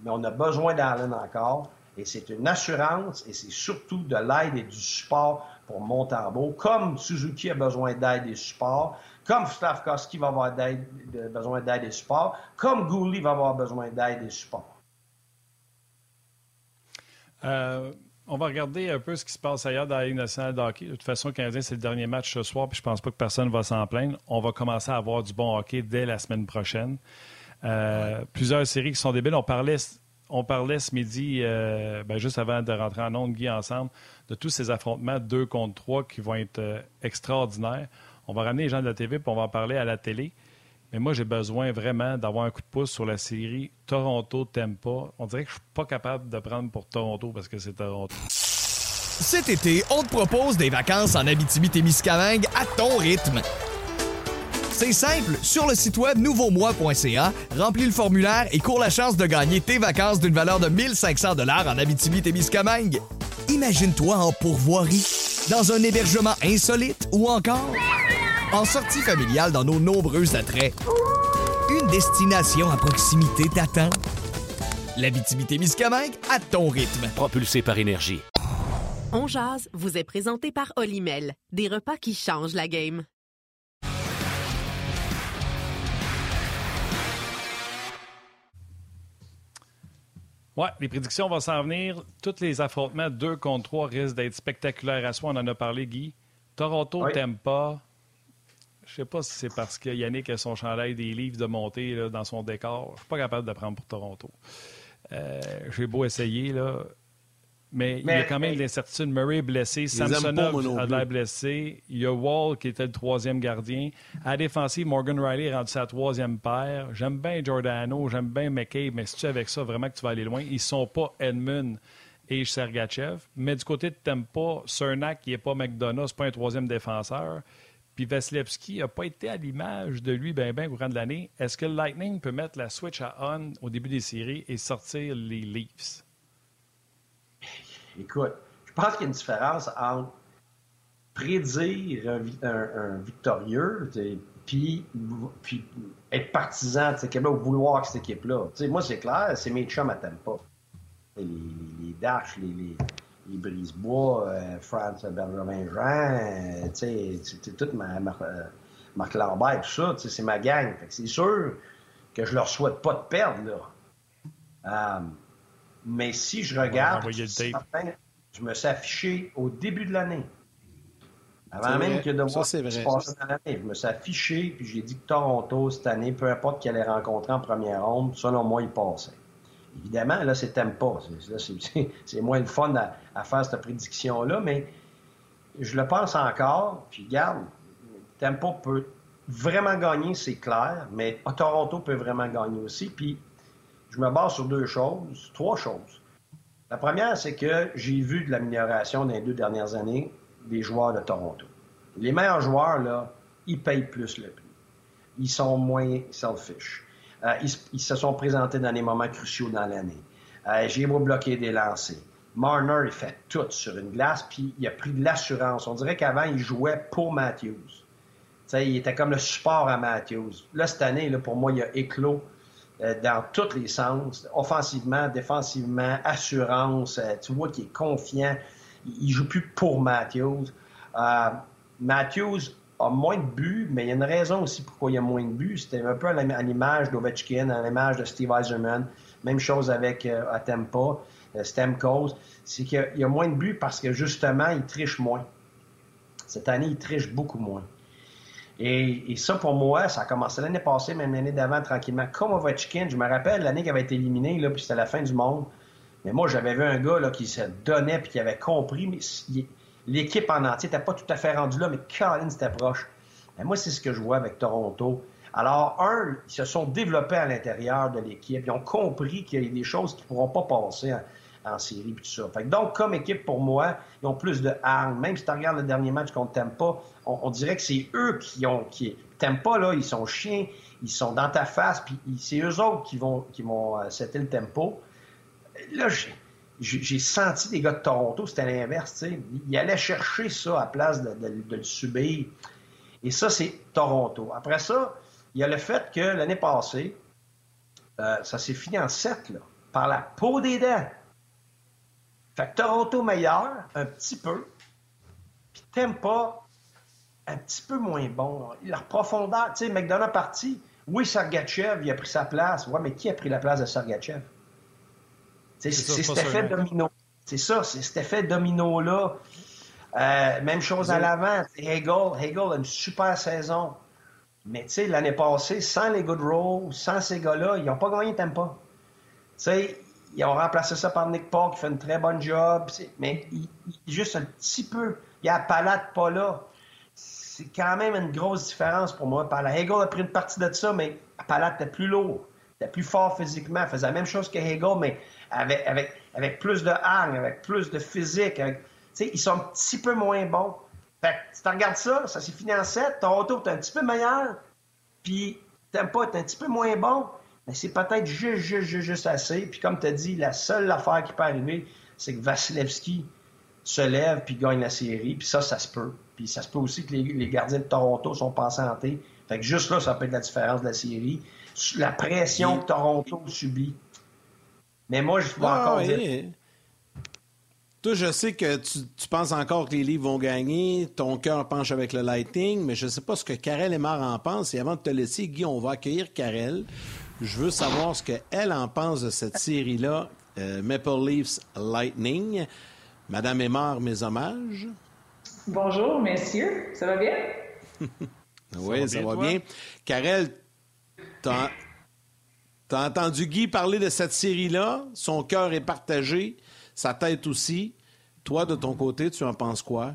mais on a besoin d'Allen encore. Et c'est une assurance et c'est surtout de l'aide et du support pour Montembeau, comme Suzuki a besoin d'aide et support, comme Slavkovski va avoir besoin d'aide et support, comme Gouli va avoir besoin d'aide et support. Euh, on va regarder un peu ce qui se passe ailleurs dans la Ligue nationale de hockey. De toute façon, le Canadien, c'est le dernier match ce soir, puis je pense pas que personne va s'en plaindre. On va commencer à avoir du bon hockey dès la semaine prochaine. Euh, plusieurs séries qui sont débiles. On parlait on parlait ce midi, euh, ben, juste avant de rentrer en ondes, Guy, ensemble, de tous ces affrontements deux contre trois qui vont être extraordinaires. On va ramener les gens de la TV puis on va en parler à la télé. Mais moi, j'ai besoin vraiment d'avoir un coup de pouce sur la série Toronto-Tempa. On dirait que je suis pas capable de prendre pour Toronto parce que c'est Toronto. Cet été, on te propose des vacances en Abitibi-Témiscamingue à ton rythme. C'est simple, sur le site web nouveaumois.ca, remplis le formulaire et cours la chance de gagner tes vacances d'une valeur de 1500 dollars en Abitibi-Témiscamingue. Imagine-toi en pourvoirie, dans un hébergement insolite ou encore en sortie familiale dans nos nombreux attraits. Une destination à proximité t'attend. L'Abitibi-Témiscamingue à ton rythme. Propulsé par énergie. On jase vous est présenté par Olimel, des repas qui changent la game. Oui, les prédictions vont s'en venir. Tous les affrontements 2 contre 3 risquent d'être spectaculaires à soi. On en a parlé, Guy. Toronto ne t'aime pas. Je sais pas si c'est parce que Yannick a son chandail des livres de montée dans son décor. Je suis pas capable de prendre pour Toronto. Euh, j'ai beau essayer, là. Mais, il y a quand même l'incertitude. Murray est blessé, Samsonov a l'air blessé. Il y a Wall qui était le troisième gardien. À la défensive, Morgan Riley est rendu sa troisième paire. J'aime bien Giordano, j'aime bien McCabe, mais si tu es avec ça, vraiment que tu vas aller loin? Ils ne sont pas Edmund et Sergachev. Mais du côté de Tempa, Cernak, qui n'est pas McDonough, c'est pas un troisième défenseur. Puis Vasilevski n'a pas été à l'image de lui ben ben au courant de l'année. Est-ce que le Lightning peut mettre la switch à on au début des séries et sortir les Leafs? Écoute, je pense qu'il y a une différence entre prédire un, victorieux, puis, puis être partisan de cette équipe-là ou vouloir cette équipe-là. Moi, c'est clair, c'est mes chums à pas. Les Dash, les, les, les Brisebois, euh, France Benjamin-Jean, euh, c'est toute ma, euh, Marc Lambert, tout ça, c'est ma gang. C'est sûr que je leur souhaite pas de perdre, là. Mais si je regarde, je me suis affiché au début de l'année. Avant même que de voir ce qui se passait dans l'année. Je me suis affiché, puis j'ai dit que Toronto, cette année, peu importe qui allait rencontrer en première ronde, selon moi, il passait. Évidemment, là, c'est pas. C'est moins le fun à, faire cette prédiction-là, mais je le pense encore. Puis, regarde, Tempo peut vraiment gagner, c'est clair, mais Toronto peut vraiment gagner aussi. Puis, je me base sur deux choses, trois choses. La première, c'est que j'ai vu de l'amélioration dans les deux dernières années des joueurs de Toronto. Les meilleurs joueurs, là, ils payent plus le prix. Ils sont moins selfish. Euh, ils, se sont présentés dans des moments cruciaux dans l'année. Euh, j'ai beau bloquer des lancers. Marner, il fait tout sur une glace, puis il a pris de l'assurance. On dirait qu'avant, il jouait pour Matthews. il était comme le support à Matthews. Là, cette année, pour moi, il a éclos euh, dans tous les sens, offensivement, défensivement, assurance. Euh, tu vois qu'il est confiant. Il, joue plus pour Matthews. Matthews a moins de buts, mais il y a une raison aussi pourquoi il y a moins de buts. C'était un peu à l'image d'Ovechkin, à l'image de Steve Eiserman. Même chose avec Atempa, Stamkos. C'est qu'il y, a moins de buts parce que justement, il triche moins. Cette année, il triche beaucoup moins. Et, ça, pour moi, ça a commencé l'année passée, même l'année d'avant, tranquillement. Comme Ovechkin, je me rappelle l'année qui avait été éliminé, là, puis c'était la fin du monde. Mais moi, j'avais vu un gars qui se donnait puis qui avait compris, l'équipe en entier n'était pas tout à fait rendue là, mais Colin, c'était proche. Mais moi, c'est ce que je vois avec Toronto. Alors, un, ils se sont développés à l'intérieur de l'équipe. Ils ont compris qu'il y a des choses qui ne pourront pas passer en, série et tout ça. donc, comme équipe, pour moi, ils ont plus de hargne. Même si tu regardes le dernier match t'aime pas, on, dirait que c'est eux qui ont. qui t'aiment pas, là, ils sont chiens, ils sont dans ta face, puis c'est eux autres qui vont, qui vont euh, setter le tempo. Là, j'ai senti des gars de Toronto, c'était l'inverse, Ils allaient chercher ça à place de, le subir. Et ça, c'est Toronto. Après ça, il y a le fait que l'année passée, euh, ça s'est fini en 7, là, par la peau des dents. Fait que Toronto meilleur, un petit peu, puis pas un petit peu moins bon. Leur profondeur, tu sais, McDonough parti. Oui, Sergachev, il a pris sa place. Ouais, mais qui a pris la place de Sergachev? C'est cet effet domino. C'est ça, c'est cet effet domino-là. Euh, même chose à l'avant. Hegel, Hegel a une super saison. Mais tu sais, l'année passée, sans les Goodrow, sans ces gars-là, ils n'ont pas gagné Tampa. Tu sais, ils ont remplacé ça par Nick Paul qui fait une très bonne job. Mais il, juste un petit peu. Il y a Palate pas là. C'est quand même une grosse différence pour moi. Hegel a pris une partie de ça, mais Palate était plus lourd. était plus fort physiquement. Il faisait la même chose que Hegel, mais avec, avec, avec plus de hargne, avec plus de physique. ils sont un petit peu moins bons. Fait que, si tu regardes ça, ça s'est fini en 7, Toronto est un petit peu meilleur, puis t'aimes pas, t'es un petit peu moins bon, mais c'est peut-être juste, juste, juste, juste assez. Puis comme tu as dit, la seule affaire qui peut arriver, c'est que Vasilevski se lève puis gagne la série, puis ça, ça se peut. Puis ça se peut aussi que les, gardiens de Toronto sont pas en santé. Fait que juste là, ça peut être la différence de la série. La pression que Toronto subit. Mais moi, je dois encore dire... Toi, je sais que tu, penses encore que les livres vont gagner, ton cœur penche avec le Lightning, mais je ne sais pas ce que Karel Emar en pense. Et avant de te laisser, Guy, on va accueillir Karel. Je veux savoir ce qu'elle en pense de cette série-là, euh, Maple Leafs Lightning. Madame Emar, mes hommages. Bonjour, messieurs. Ça va bien? oui, ça va bien. Karel, t'as as entendu Guy parler de cette série-là? Son cœur est partagé sa tête aussi. Toi, de ton côté, tu en penses quoi?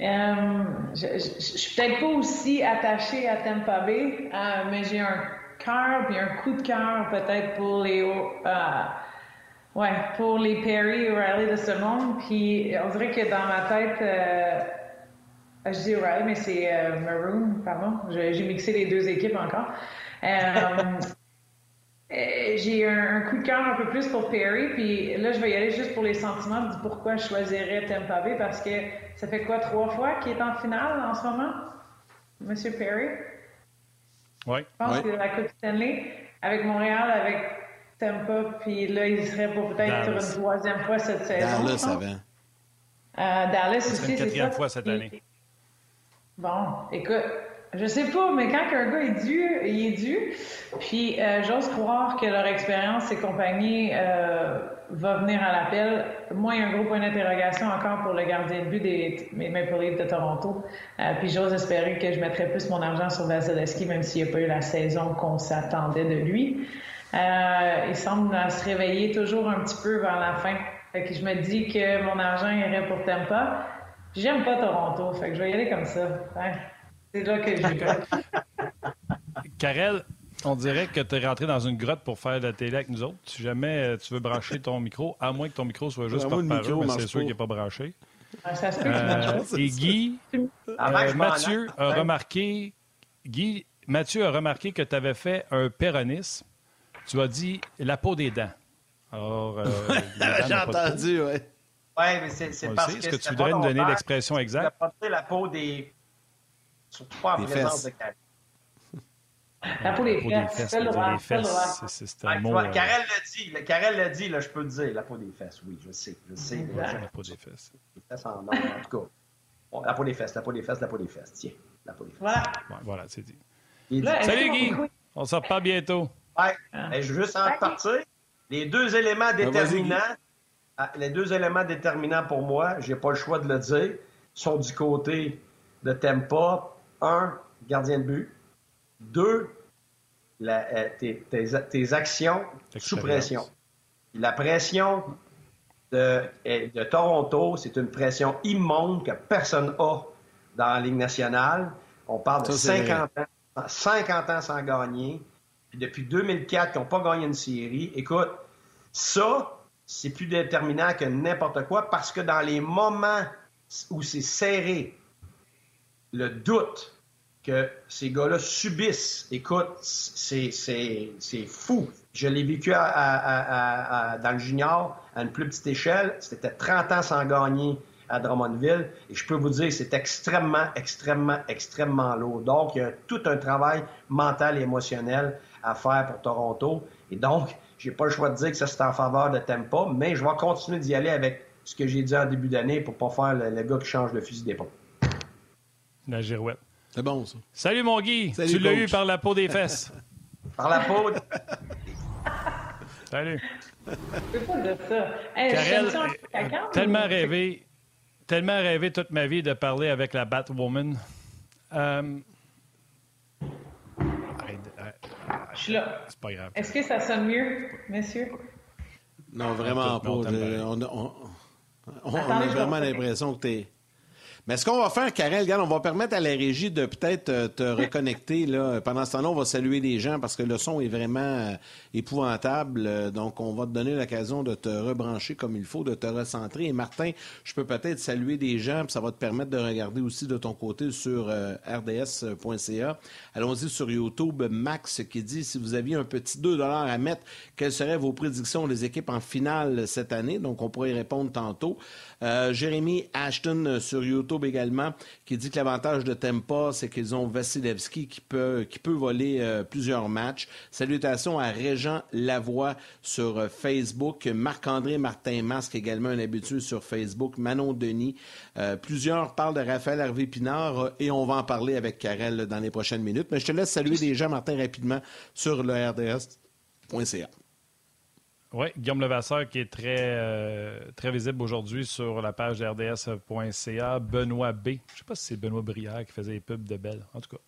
Euh, je, ne suis peut-être pas aussi attachée à Tampa Bay, euh, mais j'ai un cœur puis un coup de cœur peut-être pour les euh, ouais pour les Perry O'Reilly de ce monde. Puis on dirait que dans ma tête, je dis O'Reilly, mais c'est Maroon, pardon. J'ai mixé les deux équipes encore. Euh, j'ai un, un, coup de cœur un peu plus pour Perry, puis là, je vais y aller juste pour les sentiments du pourquoi je choisirais Tampa Bay, parce que ça fait quoi, trois fois qu'il est en finale en ce moment, Monsieur Perry? Oui. Je pense qu'il a la Coupe Stanley avec Montréal, avec Tampa, puis là, il serait pour peut-être une troisième fois cette saison. Dallas avant. Euh, Dallas aussi, c'est ça. une quatrième fois cette année. Bon, écoute, je sais pas, mais quand un gars est dû, il est dû. Puis euh, j'ose croire que leur expérience et compagnie euh, va venir à l'appel. Moi, il y a un gros point d'interrogation encore pour le gardien de but des Maple Leafs de Toronto. Euh, puis j'ose espérer que je mettrai plus mon argent sur Vasilevski, même s'il n'y a pas eu la saison qu'on s'attendait de lui. il semble se réveiller toujours un petit peu vers la fin. Fait que je me dis que mon argent irait pour Tampa. J'aime pas Toronto, fait que je vais y aller comme ça. C'est là que j'ai Karel, on dirait que tu es rentré dans une grotte pour faire de la télé avec nous autres. Si jamais euh, tu veux brancher ton micro, à moins que ton micro soit juste par parole, mais c'est sûr qu'il n'est pas branché. ça se euh, et Guy, euh, Mathieu a remarqué, Guy, Mathieu a remarqué que tu avais fait un péronisme. Tu as dit la peau des dents. Alors, euh, j'ai entendu, oui. Oui, mais c'est parce que. Est-ce que tu voudrais nous donner l'expression exacte? la peau des Surtout pas en présence de Karel. La peau des fesses. C'est le C'est un mot. Karel l'a dit. Karel l'a dit, là, je peux le dire. La peau des fesses, oui, je sais. Je sais. La peau des fesses. Les fesses en or, en tout cas. Bon, la peau des fesses, la peau des fesses, la peau des fesses. Tiens, la peau des fesses. Voilà. voilà, c'est dit. Salut Guy! On se reparle bientôt. Ouais. Ah. Je veux juste en partir. Les deux éléments déterminants, ah, les deux éléments déterminants pour moi, j'ai pas le choix de le dire, sont du côté de Tempa un, gardien de but. Deux, euh, tes, actions sous pression. La pression de, de Toronto, c'est une pression immonde que personne n'a dans la Ligue nationale. On parle de 50 ans. 50 ans sans gagner, puis depuis 2004 qui n'ont pas gagné une série. Écoute, ça, c'est plus déterminant que n'importe quoi parce que dans les moments où c'est serré, le doute que ces gars-là subissent, écoute, c'est fou. Je l'ai vécu dans le junior à une plus petite échelle. C'était 30 ans sans gagner à Drummondville. Et je peux vous dire, c'est extrêmement, extrêmement, extrêmement lourd. Donc, il y a tout un travail mental et émotionnel à faire pour Toronto. Et donc, j'ai pas le choix de dire que ça, c'est en faveur de Tempa, mais je vais continuer d'y aller avec ce que j'ai dit en début d'année pour pas faire le, gars qui change le fusil d'épaule. La girouette. C'est bon, ça. Salut, mon Guy. tu l'as eu par la peau des fesses. par la peau. Salut. Je peux pas dire ça. Hey, tellement rêvé, tellement rêvé toute ma vie de parler avec la Batwoman. Euh... Je suis là. C'est pas grave. Est-ce que ça sonne mieux, messieurs? Non, vraiment pas. On, on, a vraiment l'impression que tu es mais ce qu'on va faire, Karel, regarde, on va permettre à la régie de peut-être euh, te reconnecter. Là. Pendant ce temps-là, on va saluer les gens parce que le son est vraiment euh, épouvantable. Euh, donc, on va te donner l'occasion de te rebrancher comme il faut, de te recentrer. Et Martin, je peux peut-être saluer des gens, puis ça va te permettre de regarder aussi de ton côté sur rds.ca. Allons-y sur YouTube. Max qui dit, si vous aviez un petit 2 à mettre, quelles seraient vos prédictions des équipes en finale cette année? Donc, on pourrait y répondre tantôt. Euh, Jérémy Ashton sur YouTube également, qui dit que l'avantage de Tempa, c'est qu'ils ont Vasilevski qui peut, qui peut voler euh, plusieurs matchs. Salutations à Régent Lavoie sur euh, Facebook, Marc-André Martin Masque également un habitué sur Facebook, Manon Denis. plusieurs parlent de Raphaël Hervé Pinard et on va en parler avec Karel dans les prochaines minutes. Mais je te laisse saluer gens, Martin, rapidement sur le RDS.ca. Oui, Guillaume Levasseur qui est très, euh, très visible aujourd'hui sur la page de RDS.ca. Benoît B. Je ne sais pas si c'est Benoît Brière qui faisait les pubs de Belle, en tout cas.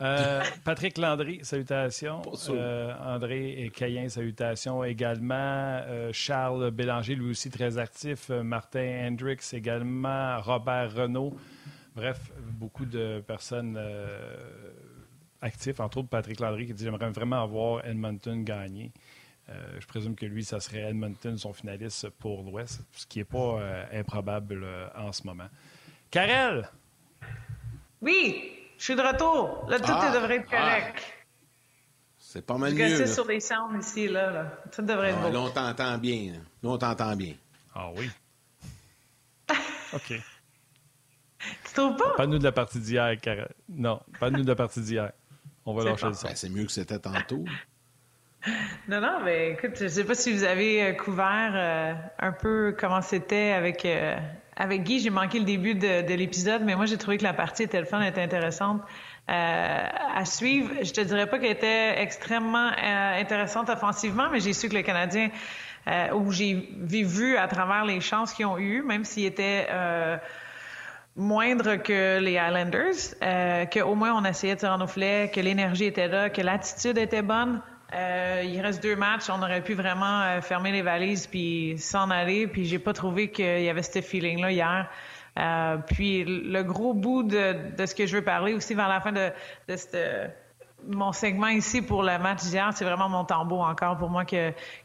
Euh, Patrick Landry, salutations. Euh, André Cayen, salutations également. Charles Bélanger, lui aussi très actif. Martin Hendricks également. Robert Renault. Bref, beaucoup de personnes actives, entre autres Patrick Landry qui dit J'aimerais vraiment avoir Edmonton gagner. Euh, je présume que lui, ça serait Edmonton, son finaliste pour l'Ouest, ce qui n'est pas euh, improbable euh, en ce moment. Karel! Oui, je suis de retour. Là, tout ah, devrait être correct. Ah. C'est pas mal je mieux. Je sur les sounds ici, là. Tout devrait être ah, beau. Là, on t'entend bien. Là, on t'entend bien. Ah oui? OK. Tu trouves pas? Pas nous de la partie d'hier, Karel. Non, pas nous de la partie d'hier. On va lâcher le son. Ben, c'est mieux que c'était tantôt. Non, non, mais écoute, je sais pas si vous avez euh, couvert euh, un peu comment c'était avec, euh, avec Guy. J'ai manqué le début de, l'épisode, mais moi, j'ai trouvé que la partie était le fun, était intéressante à suivre. Je te dirais pas qu'elle était extrêmement intéressante offensivement, mais j'ai su que le Canadien, où j'ai vu à travers les chances qu'ils ont eues, même s'ils étaient moindres que les Islanders, qu'au moins on essayait de tirer nos filets, que l'énergie était là, que l'attitude était bonne. Euh, il reste deux matchs. On aurait pu vraiment euh, fermer les valises puis s'en aller. Puis j'ai pas trouvé qu'il y avait ce feeling-là hier. Euh, puis le gros bout de, ce que je veux parler aussi vers la fin de, mon segment ici pour le match d'hier, c'est vraiment mon tambour encore pour moi qui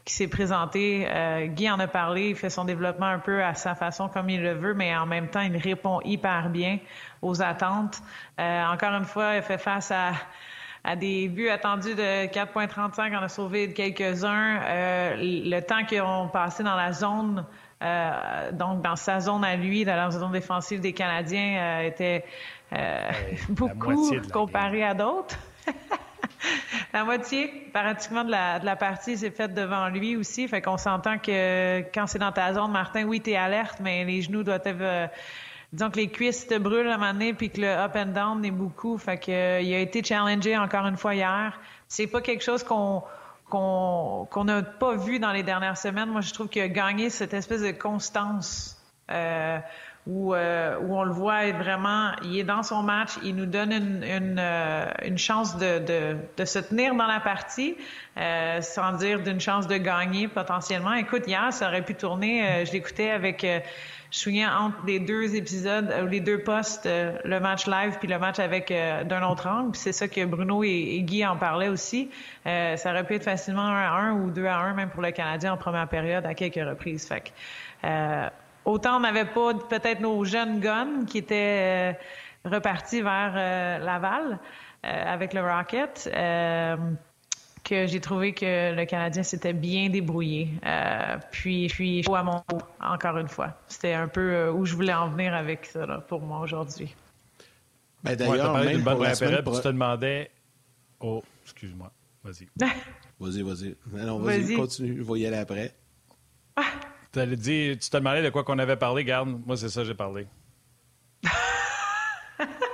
s'est présenté. Guy en a parlé, il fait son développement un peu à sa façon comme il le veut, mais en même temps, il répond hyper bien aux attentes. encore une fois, il fait face à à des buts attendus de 4,35. On a sauvé quelques-uns. Euh, le temps qu'ils ont passé dans la zone, euh, donc dans sa zone à lui, dans la zone défensive des Canadiens, euh, était beaucoup comparé à d'autres. la moitié, pratiquement, de la, de la partie s'est faite devant lui aussi. Fait qu'on s'entend que quand c'est dans ta zone, Martin, oui, t'es alerte, mais les genoux doivent être disons que les cuisses te brûlent à un moment donné, puis que le up and down est beaucoup. Fait que, euh, il a été challengé encore une fois hier. C'est pas quelque chose qu'on qu'on n'a pas vu dans les dernières semaines. Moi, je trouve qu'il a gagné cette espèce de constance où, euh, où on le voit être vraiment, il est dans son match, il nous donne une, une, euh, une chance de, de, de, se tenir dans la partie, euh, sans dire d'une chance de gagner potentiellement. Écoute, hier, ça aurait pu tourner, euh, je l'écoutais avec, je souviens, entre les deux épisodes, ou les deux postes, le match live puis le match avec d'un autre angle, c'est ça que Bruno et, Guy en parlaient aussi. ça aurait pu être facilement 1 à 1 ou 2 à 1 même pour le Canadien en première période à quelques reprises. Fait que, Autant on n'avait pas peut-être nos jeunes guns qui étaient euh, repartis vers euh, Laval euh, avec le Rocket, que j'ai trouvé que le Canadien s'était bien débrouillé. puis, puis, à mon encore une fois. C'était un peu où je voulais en venir avec ça pour moi aujourd'hui. Ben, D'ailleurs, ouais, même bonne période, tu te demandais... Oh, excuse-moi. Vas-y. vas-y, vas-y. Non, vas-y, continue. Je vais y aller après. Ah! Tu te demandais de quoi qu'on avait parlé, garde. Moi, c'est ça j'ai parlé.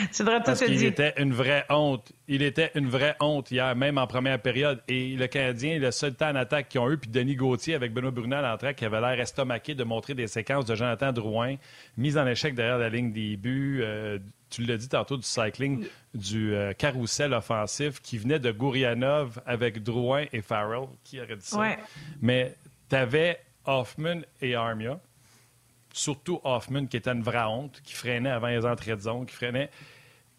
tu devrais qu'il était une vraie honte. Il était une vraie honte hier, même en première période. Et le Canadien, le seul temps en attaque qu'ils ont eu, puis Denis Gauthier avec Benoît Brunel en train qui avait l'air estomaqué de montrer des séquences de Jonathan Drouin, mise en échec derrière la ligne des buts, euh, tu l'as dit tantôt, du cycling, du euh, carrousel offensif qui venait de Gourianov avec Drouin et Farrell. Qui aurait dit ça? Mais tu avais Hoffman et Armia. Surtout Hoffman, qui était une vraie honte, qui freinait avant les entrées de zone, qui freinait.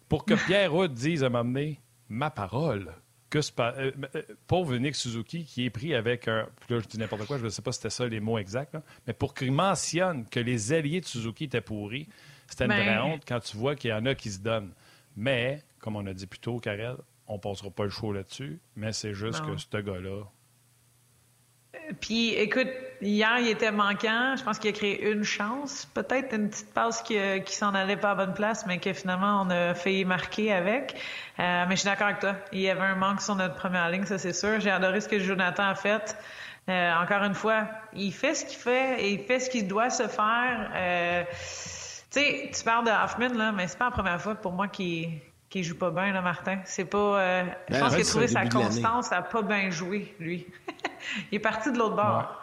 Pour que Pierre Houd dise à m'amener ma parole, que ce euh, euh, pauvre Nick Suzuki qui est pris avec un. Là, je dis n'importe quoi, je ne sais pas si c'était ça les mots exacts, mais pour qu'il mentionne que les alliés de Suzuki étaient pourris, c'était une vraie ben. honte quand tu vois qu'il y en a qui se donnent. Mais, comme on a dit plus tôt, Karel, on passera pas le show là-dessus, mais c'est juste que ce gars-là. Puis, écoute, hier, il était manquant. Je pense qu'il a créé une chance, peut-être une petite passe qui, qui s'en allait pas à bonne place, mais que finalement, on a fait marquer avec. Euh, mais je suis d'accord avec toi. Il y avait un manque sur notre première ligne, ça c'est sûr. J'ai adoré ce que Jonathan a fait. Euh, encore une fois, il fait ce qu'il fait et il fait ce qu'il doit se faire. Euh, tu sais, tu parles de Hoffman, là, mais c'est pas la première fois pour moi qu'il qui joue pas bien, là, Martin. C'est pas. Euh, je ben, pense qu'il a trouvé sa constance à pas bien jouer, lui. il est parti de l'autre bord.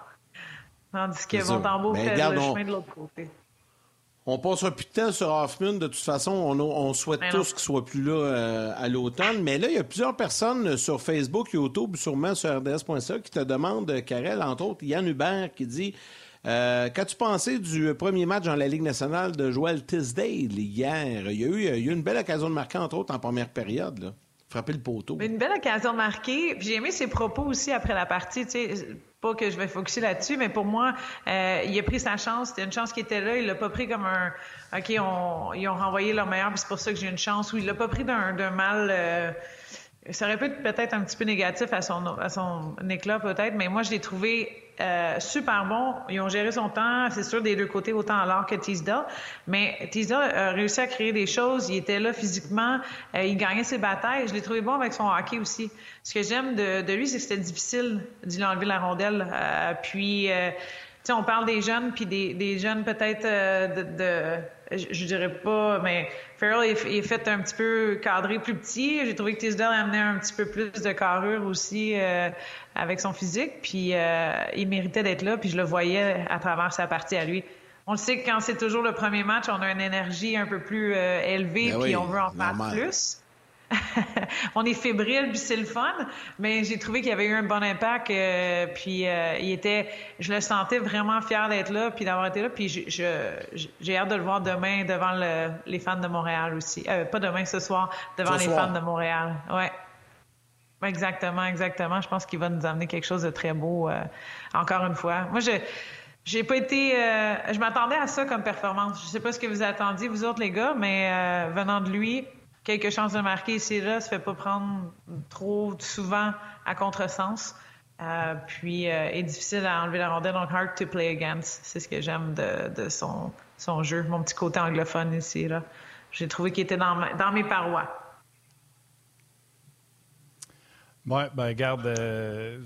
Tandis que Montembeau fait le chemin de l'autre côté. On passera plus de temps sur Hoffman. De toute façon, on, souhaite ben tous qu'il soit plus là euh, à l'automne. Mais là, il y a plusieurs personnes sur Facebook, YouTube, sûrement sur RDS.ca, qui te demandent, Karel, entre autres, Yann Hubert, qui dit euh, Qu'as-tu pensé du premier match dans la Ligue nationale de Joel Tisdale hier? Il y, a eu, il y a eu une belle occasion de marquer, entre autres, en première période. Là. Frapper le poteau. Une belle occasion de marquer. J'ai aimé ses propos aussi après la partie. Tu sais, pas que je vais focuser là-dessus, mais pour moi, euh, il a pris sa chance. C'était une chance qui était là. Il l'a pas pris comme un OK, on, ils ont renvoyé leur meilleur, puis c'est pour ça que j'ai une chance. Ou il l'a pas pris d'un mal. Euh, ça aurait pu être peut-être un petit peu négatif à son, à son éclat, peut-être, mais moi, je l'ai trouvé euh, super bon. Ils ont géré son temps, c'est sûr, des deux côtés, autant alors que Teasdale. Mais Teasdale a réussi à créer des choses. Il était là physiquement. Euh, il gagnait ses batailles. Je l'ai trouvé bon avec son hockey aussi. Ce que j'aime de, lui, c'est que c'était difficile d'y enlever la rondelle. Euh, puis, euh, sais, on parle des jeunes, puis des, des jeunes peut-être de, de je, dirais pas, mais Farrell est, fait un petit peu cadré plus petit. J'ai trouvé que Tisdale amenait un petit peu plus de carrure aussi euh, avec son physique, puis euh, il méritait d'être là, puis je le voyais à travers sa partie à lui. On le sait que quand c'est toujours le premier match, on a une énergie un peu plus euh, élevée, ben puis on veut en faire plus. on est fébrile, puis c'est le fun. Mais j'ai trouvé qu'il y avait eu un bon impact. Euh, puis euh, il était, je le sentais vraiment fier d'être là, puis d'avoir été là. Puis j'ai hâte de le voir demain devant les fans de Montréal aussi. Euh, pas demain, ce soir, devant les fans de Montréal. Ouais. Exactement, exactement. Je pense qu'il va nous amener quelque chose de très beau. encore une fois, moi je j'ai pas été. je m'attendais à ça comme performance. Je sais pas ce que vous attendiez, vous autres, les gars, mais venant de lui, quelques chances de marquer ici là, se fait pas prendre trop souvent à contresens. Euh, puis euh, est difficile à enlever la rondelle, donc hard to play against. C'est ce que j'aime de, son, son jeu, mon petit côté anglophone ici là. J'ai trouvé qu'il était dans, dans mes parois. Oui, ben garde. Euh...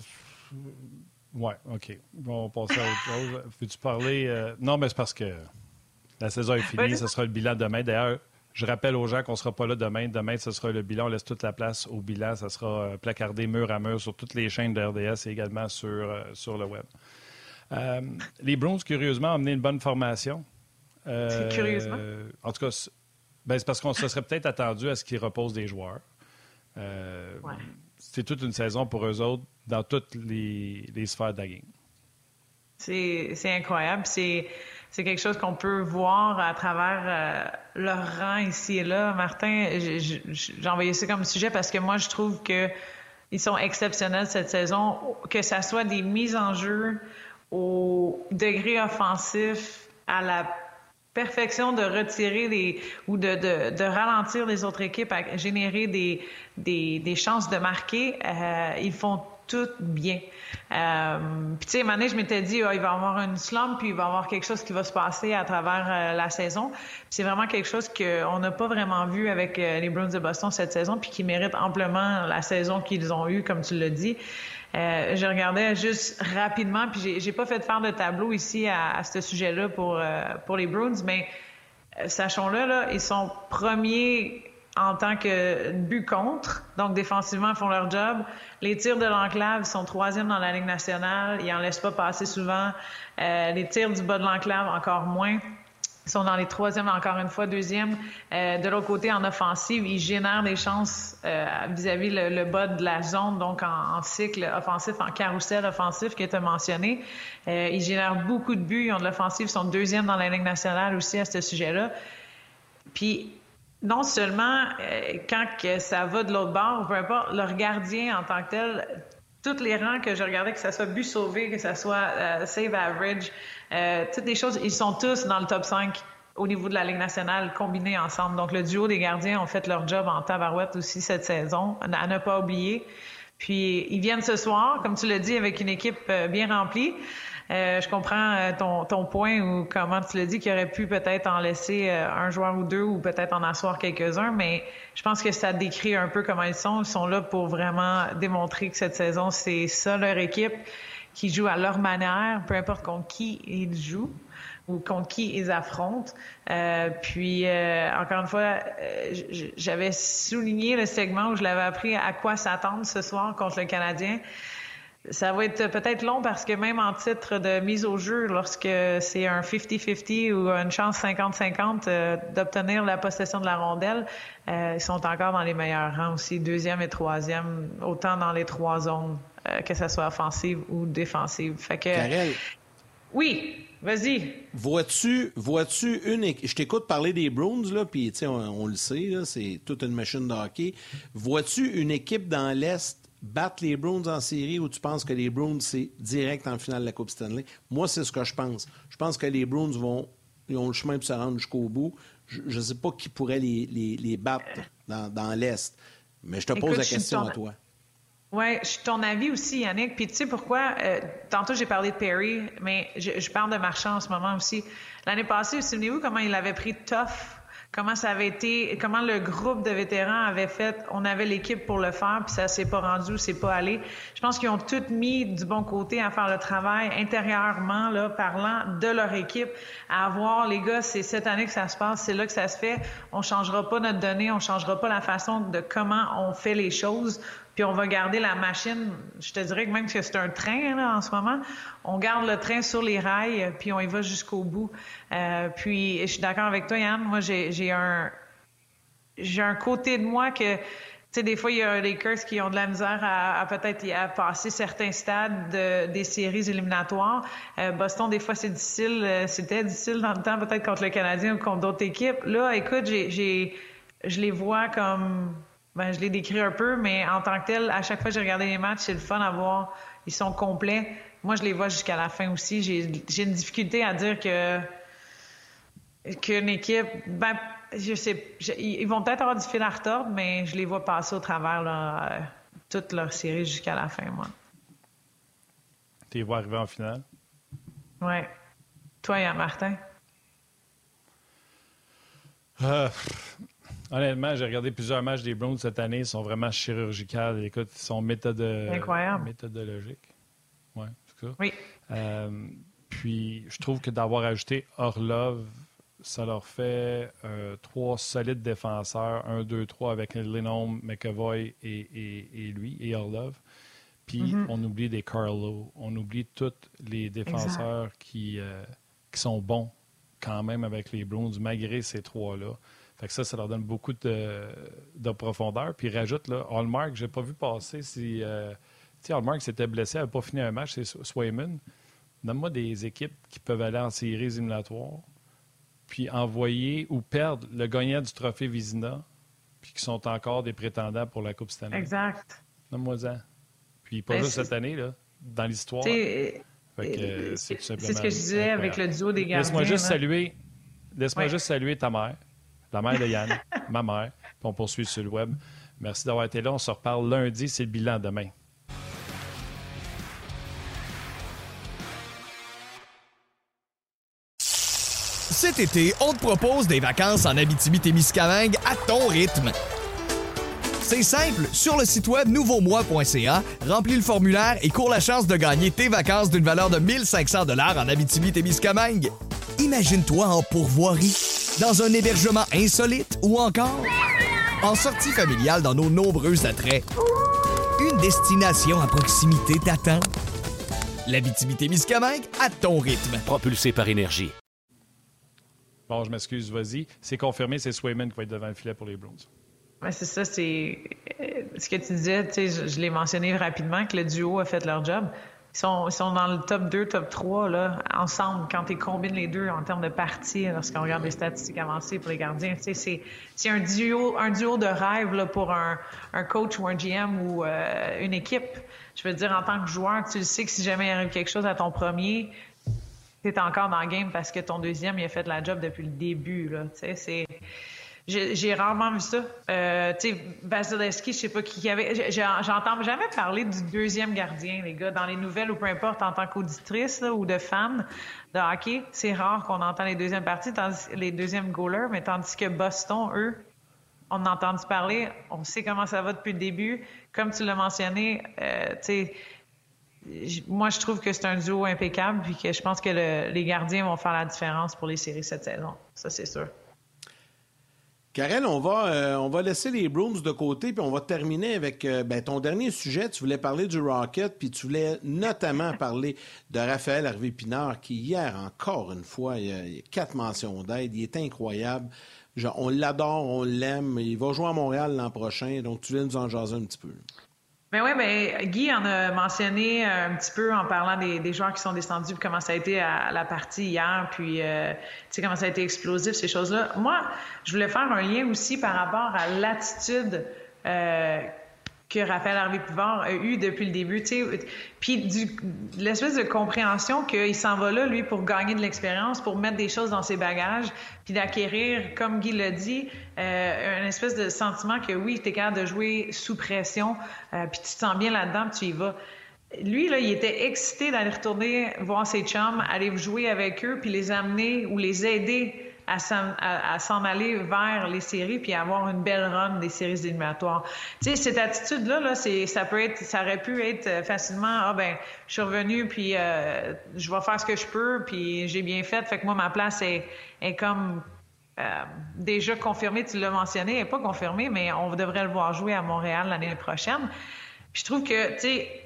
Ouais, OK. on va passer à autre chose. Veux-tu parler. Euh, non, mais c'est parce que la saison est finie. Ce sera le bilan demain. D'ailleurs, je rappelle aux gens qu'on ne sera pas là demain. Demain, ce sera le bilan. On laisse toute la place au bilan. Ça sera euh, placardé mur à mur sur toutes les chaînes de RDS et également sur, euh, sur le web. Euh, les Browns, curieusement, ont amené une bonne formation. Euh, curieusement? En tout cas, ben, c'est parce qu'on se serait peut-être attendu à ce qu'ils reposent des joueurs. C'est toute une saison pour eux autres dans toutes les, sphères de la game. C'est incroyable. C'est quelque chose qu'on peut voir à travers leur rang ici et là. Martin, j'ai envoyé ça comme sujet parce que moi, je trouve que ils sont exceptionnels cette saison, que ça soit des mises en jeu au degré offensif, à la perfection de retirer des ou de, ralentir les autres équipes à générer des chances de marquer, euh, ils font tout bien. Euh, puis tu sais, année, je m'étais dit, ah, il va y avoir une slump, puis il va y avoir quelque chose qui va se passer à travers euh, la saison. C'est vraiment quelque chose qu'on n'a pas vraiment vu avec euh, les Bruins de Boston cette saison, puis qui mérite amplement la saison qu'ils ont eue, comme tu l'as dit. Euh, je regardais juste rapidement, puis j'ai pas fait de faire de tableau ici à, à ce sujet-là pour, pour les Bruins, mais sachons-le, là, ils sont premiers en tant que but contre. Donc, défensivement, font leur job. Les tirs de l'enclave sont troisième dans la Ligue nationale. Ils en laissent pas passer souvent. Euh, les tirs du bas de l'enclave, encore moins. Sont dans les troisièmes, encore une fois, deuxième. Euh, de l'autre côté, en offensive, ils génèrent des chances euh, vis-à-vis le, bas de la zone, donc en, cycle offensif, en carrousel offensif qui était mentionné. ils génèrent beaucoup de buts. Ils ont de l'offensive, ils sont deuxième dans la Ligue nationale aussi à ce sujet-là. Puis non seulement euh, quand ça va de l'autre bord, peu importe, leur gardien en tant que tel, tous les rangs que je regardais, que ce soit but sauvé, que ce soit euh, save average, euh, toutes les choses, ils sont tous dans le top 5 au niveau de la Ligue nationale combinés ensemble. Donc, le duo des gardiens ont fait leur job en tabarouette aussi cette saison, à ne pas oublier. Puis, ils viennent ce soir, comme tu l'as dit, avec une équipe bien remplie. Euh, je comprends euh, ton, ton, point ou comment tu l'as dit qu'il aurait pu peut-être en laisser euh, un joueur ou deux ou peut-être en asseoir quelques-uns, mais je pense que ça décrit un peu comment ils sont. Ils sont là pour vraiment démontrer que cette saison, c'est ça leur équipe qui joue à leur manière, peu importe contre qui ils jouent ou contre qui ils affrontent. Euh, puis, encore une fois, j'avais souligné le segment où je l'avais appris à quoi s'attendre ce soir contre le Canadien. Ça va être peut-être long parce que même en titre de mise au jeu, lorsque c'est un 50-50 ou une chance 50-50 euh, d'obtenir la possession de la rondelle, euh, ils sont encore dans les meilleurs rangs aussi, deuxième et troisième, autant dans les trois zones, euh, que ce soit offensive ou défensive. Fait que, Oui, vas-y. Vois-tu, vois-tu une Je t'écoute parler des Bruins, là, puis on, on le sait, c'est toute une machine de hockey. Vois-tu une équipe dans l'Est battre les Bruins en série ou tu penses que les Bruins, c'est direct en finale de la Coupe Stanley? Moi, c'est ce que je pense. Je pense que les Bruins vont, ils ont le chemin pour se rendre jusqu'au bout. Je ne sais pas qui pourrait les, les, battre dans, l'Est. Mais je te pose la question à toi. Oui, je suis ton avis aussi, Yannick. Puis tu sais pourquoi? Euh, tantôt, j'ai parlé de Perry, mais je, parle de Marchand en ce moment aussi. L'année passée, souvenez-vous comment il avait pris tough comment ça avait été, comment le groupe de vétérans avait fait, on avait l'équipe pour le faire, puis ça s'est pas rendu, c'est pas allé. Je pense qu'ils ont tous mis du bon côté à faire le travail intérieurement, là, parlant de leur équipe, à avoir, les gars, c'est cette année que ça se passe, c'est là que ça se fait. On changera pas notre donnée, on changera pas la façon de comment on fait les choses puis on va garder la machine. Je te dirais que même que c'est un train là, en ce moment, on garde le train sur les rails, puis on y va jusqu'au bout. Euh, puis je suis d'accord avec toi, Yann. Moi, j'ai un j'ai un côté de moi que tu sais, des fois, il y a des Lakers qui ont de la misère à, peut-être à passer certains stades des séries éliminatoires. Euh, Boston, des fois, c'est difficile. Euh, c'était difficile dans le temps, peut-être contre le Canadien ou contre d'autres équipes. Là, écoute, j'ai, je les vois comme ben, je l'ai décrit un peu, mais en tant que tel, à chaque fois que j'ai regardé les matchs, c'est le fun à voir. Ils sont complets. Moi, je les vois jusqu'à la fin aussi. J'ai une difficulté à dire que qu'une équipe, ben, je sais, ils vont peut-être avoir du fil à retordre, mais je les vois passer au travers là, euh, toute leur série jusqu'à la fin, moi. Tu les vois arriver en finale? Oui. Toi, Yann Martin? Euh, Honnêtement, j'ai regardé plusieurs matchs des Browns cette année. Ils sont vraiment chirurgicales. Écoute, ils sont méthode... méthodologiques. Ouais, c'est ça. Oui. Euh, puis, je trouve que d'avoir ajouté Orlov, ça leur fait euh, trois solides défenseurs, un, deux, trois avec Lennon, McAvoy et, et, lui, et Orlov. Puis Mm-hmm. on oublie des Carlo, on oublie tous les défenseurs qui, euh, qui sont bons quand même avec les Bruins, malgré ces trois-là. Fait que ça, ça leur donne beaucoup de, de profondeur. Puis rajoute, là, Hallmark, j'ai pas vu passer si. euh, tu sais, Hallmark s'était blessé, n'avait pas fini un match, c'est Swayman. Donne-moi des équipes qui peuvent aller en séries éliminatoires, puis envoyer ou perdre le gagnant du trophée Vizina, puis qui sont encore des prétendants pour la Coupe Stanley. Exact. Donne-moi-en. Puis pas Ben, juste cette année, là, dans l'histoire. Euh, c'est ce que je disais avec le duo des gardiens. Laisse-moi juste là. saluer, laisse-moi Ouais. juste saluer ta mère, la mère de Yann, ma mère, puis on poursuit sur le web. Merci d'avoir été là. On se reparle lundi, c'est le bilan demain. Cet été, on te propose des vacances en Abitibi-Témiscamingue à ton rythme. C'est simple, sur le site web nouveaumois.ca, remplis le formulaire et cours la chance de gagner tes vacances d'une valeur de 1500 dollars en Abitibi-Témiscamingue. Imagine-toi en pourvoirie, dans un hébergement insolite ou encore en sortie familiale dans nos nombreux attraits. Une destination à proximité t'attend. L'Abitibi-Témiscamingue à ton rythme. Propulsé par énergie. Bon, je m'excuse, vas-y. C'est confirmé, c'est Swayman qui va être devant le filet pour les. Ouais, c'est ça, c'est euh, ce que tu disais, je, je l'ai mentionné rapidement, que le duo a fait leur job. Ils sont, ils sont dans le top 2, top 3, là, ensemble, quand tu combines les deux en termes de parties, lorsqu'on regarde les statistiques avancées pour les gardiens. C'est, c'est un duo, un duo de rêve là, pour un, un coach ou un GM ou euh, une équipe. Je veux dire, en tant que joueur, tu le sais que si jamais il arrive quelque chose à ton premier, tu es encore dans le game parce que ton deuxième, il a fait la job depuis le début. Là, c'est... J'ai rarement vu ça. Euh, tu sais, Vasilevski, je sais pas qui y avait. J'entends jamais parler du deuxième gardien, les gars, dans les nouvelles ou peu importe, en tant qu'auditrice ou de fan de hockey. C'est rare qu'on entend les deuxièmes parties, tandis, les deuxièmes goalers, mais tandis que Boston, eux, on a entendu parler, on sait comment ça va depuis le début. Comme tu l'as mentionné, euh, tu sais, moi, je trouve que c'est un duo impeccable, puis que je pense que le- les gardiens vont faire la différence pour les séries cette saison. Ça, c'est sûr. Karel, on va, euh, on va laisser les Bruins de côté, puis on va terminer avec euh, ben, ton dernier sujet. Tu voulais parler du Rocket, puis tu voulais notamment parler de Raphaël Harvey-Pinard, qui hier, encore une fois, il y a, il a quatre mentions d'aide. Il est incroyable. Genre, on l'adore, on l'aime. Il va jouer à Montréal l'an prochain, donc tu viens nous en jaser un petit peu. Ben oui, ben Guy en a mentionné euh, un petit peu en parlant des, des joueurs qui sont descendus, comment ça a été à, la partie hier, puis euh, comment ça a été explosif ces choses-là. Moi, je voulais faire un lien aussi par rapport à l'attitude euh, que Raphaël Harvey Pivard a eu depuis le début, tu sais, puis l'espèce de compréhension qu'il s'en va là lui pour gagner de l'expérience, pour mettre des choses dans ses bagages, puis d'acquérir, comme Guy l'a dit, euh, une espèce de sentiment que oui, tu es capable de jouer sous pression, euh, puis tu te sens bien là-dedans, puis tu y vas. Lui, là, il était excité d'aller retourner voir ses chums, aller jouer avec eux, puis les amener ou les aider à s'en, aller vers les séries puis avoir une belle run des séries éliminatoires. Tu sais, cette attitude-là, là, ça peut être, ça aurait pu être euh, facilement, ah ben, je suis revenu puis euh, je vais faire ce que je peux puis j'ai bien fait, fait que moi ma place est, est comme euh, déjà confirmée, tu l'as mentionné, elle n'est pas confirmée, mais on devrait le voir jouer à Montréal l'année prochaine. Puis je trouve que, tu sais,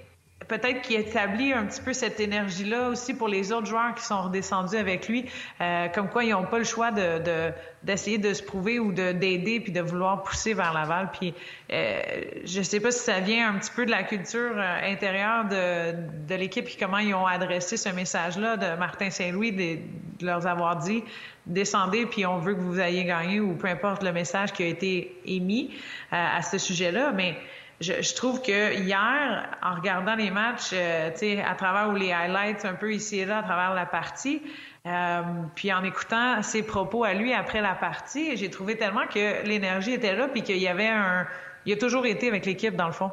peut-être qu'il établit un petit peu cette énergie-là aussi pour les autres joueurs qui sont redescendus avec lui, euh, comme quoi ils n'ont pas le choix de, de- d'essayer de se prouver ou de, d'aider puis de vouloir pousser vers Laval. Puis euh, je sais pas si ça vient un petit peu de la culture euh, intérieure de, de l'équipe puis comment ils ont adressé ce message-là de Martin Saint-Louis, de, de leur avoir dit descendez puis on veut que vous ayez gagné ou peu importe le message qui a été émis euh, à ce sujet-là, mais je, je trouve que hier, en regardant les matchs, euh, à travers les highlights un peu ici et là, à travers la partie, euh, puis en écoutant ses propos à lui après la partie, j'ai trouvé tellement que l'énergie était là, puis qu'il y avait un, il a toujours été avec l'équipe dans le fond.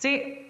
Tu sais,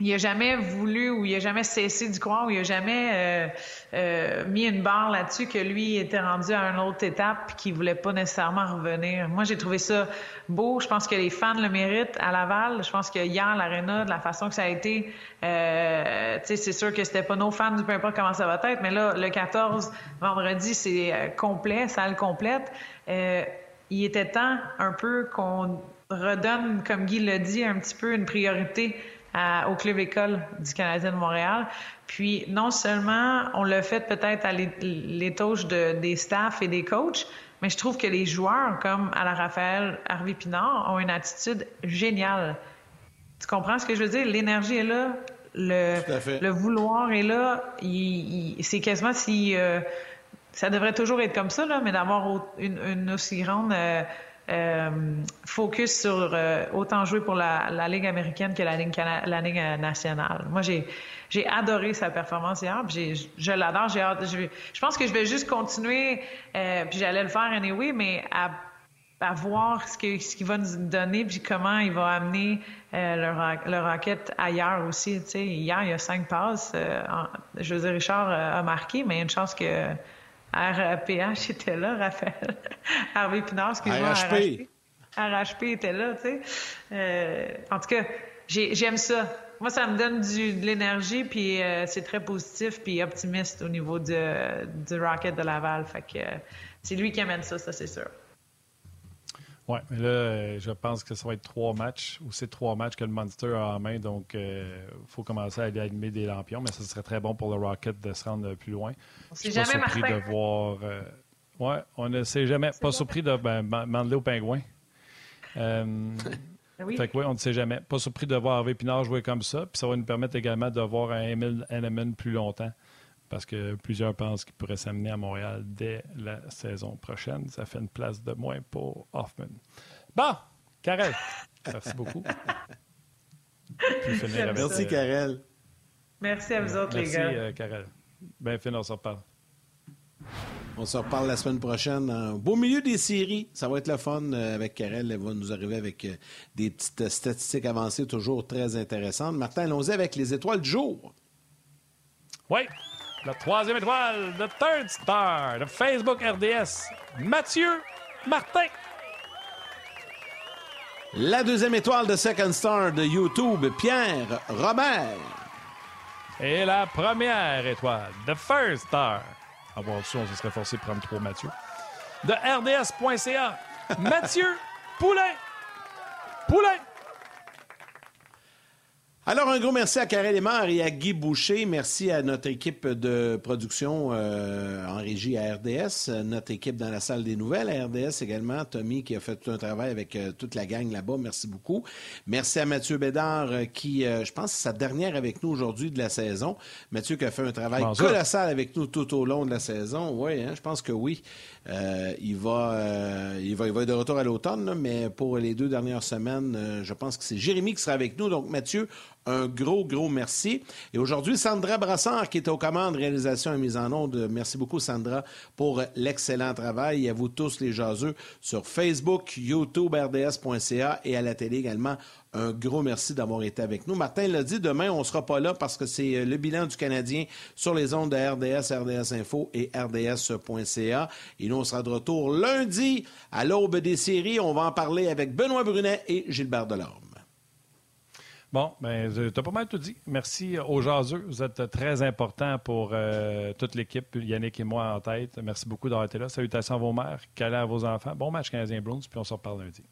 il a jamais voulu ou il a jamais cessé d'y croire ou il a jamais euh, euh, mis une barre là-dessus que lui était rendu à une autre étape puis qu'il voulait pas nécessairement revenir. Moi, j'ai trouvé ça beau. Je pense que les fans le méritent à Laval. Je pense que hier, l'aréna, de la façon que ça a été, euh, c'est sûr que c'était pas nos fans, peu importe comment ça va être, mais là, le 14, vendredi, c'est complet, salle complète. Il était temps un peu qu'on redonne, comme Guy l'a dit, un petit peu une priorité au club école du Canadien de Montréal. Puis non seulement on l'a fait peut-être à les touches de, des staffs et des coachs, mais je trouve que les joueurs comme Alain Raphaël, Harvey Pinard ont une attitude géniale. Tu comprends ce que je veux dire? L'énergie est là, le, le vouloir est là. c'est quasiment si euh, ça devrait toujours être comme ça, là, mais d'avoir une, aussi grande euh, focus sur autant jouer pour la, Ligue américaine que la Ligue, la Ligue nationale. Moi, j'ai adoré sa performance hier. Puis je l'adore. J'ai je, je, pense que je vais juste continuer. Euh, puis j'allais le faire anyway, mais à, à voir ce qu'il ce va nous donner, puis comment il va amener euh, le, le ailleurs aussi. Tu hier, il y a cinq passes. Euh, je veux dire, Richard a marqué, mais une chance que RPH était là, Raphaël. Harvey Pinard, excuse-moi. RHP. RHP était là, tu sais. Euh, en tout cas, j'aime ça moi, ça me donne du, de l'énergie, puis euh, c'est très positif, puis optimiste au niveau du, du Rocket de Laval. Fait que euh, c'est lui qui amène ça, ça c'est sûr. Oui, mais là, euh, je pense que ça va être trois matchs, ou c'est trois matchs que le Monster a en main, donc il faut commencer à aller allumer des lampions, mais ça serait très bon pour le Rocket de se rendre plus loin. On ne jamais pas surpris de voir. oui, on ne s'est jamais. Pas surpris de ben, Mandeler au pingouin. Ben oui. Fait que oui, on ne sait jamais. Pas surpris de voir Harvey Pinard jouer comme ça. Puis ça va nous permettre également de voir un Emil plus longtemps. Parce que plusieurs pensent qu'il pourrait s'amener à Montréal dès la saison prochaine. Ça fait une place de moins pour Hoffman. Bon, Karel, merci beaucoup. Merci, Karel. Merci à vous autres, les gars. Merci, euh, Karel. Ben, fin, on se reparle. On se reparle la semaine prochaine. Au beau milieu des séries, ça va être le fun euh, avec Karel. Elle va nous arriver avec euh, des petites statistiques avancées toujours très intéressantes. Martin, allons-y avec les étoiles du jour. Oui, la troisième étoile, the third star de Facebook RDS, Mathieu Martin. La deuxième étoile de Second Star de YouTube, Pierre Robert. Et la première étoile, the first star avoir ça, on se serait forcé de prendre trois Mathieu. De RDS.ca, Mathieu Poulain. Poulain. Alors, un gros merci à Karel Lemar et à Guy Boucher. Merci à notre équipe de production euh, en régie à RDS, notre équipe dans la salle des nouvelles à RDS également, Tommy qui a fait tout un travail avec euh, toute la gang là-bas. Merci beaucoup. Merci à Mathieu Bédard euh, qui, je pense, c'est sa dernière avec nous aujourd'hui de la saison. Mathieu qui a fait un travail colossal avec nous tout au long de la saison. Oui, hein, je pense que oui. il, va, il, va, il va être de retour à l'automne, mais pour les deux dernières semaines, je pense que c'est Jérémy qui sera avec nous. Donc, Mathieu, un gros, gros merci. Et aujourd'hui, Sandra Brassard, qui est aux commandes réalisation et mise en onde. Merci beaucoup, Sandra, pour l'excellent travail. Et à vous tous, les jaseux, sur Facebook, YouTube, RDS.ca et à la télé également. Un gros merci d'avoir été avec nous. Martin l'a dit, demain, on ne sera pas là parce que c'est euh, le bilan du Canadien sur les ondes de RDS, RDS Info et RDS.ca. Et nous, on sera de retour lundi à l'aube des séries. On va en parler avec Benoît Brunet et Gilbert Delorme. Bon, ben, tu as pas mal tout dit. Merci aux jaseux. Vous êtes très importants pour euh, toute l'équipe, Yannick et moi en tête. Merci beaucoup d'avoir été là. Salutations à vos mères, câlins à vos enfants. Bon match Canadien Bruins, puis on se reparle lundi.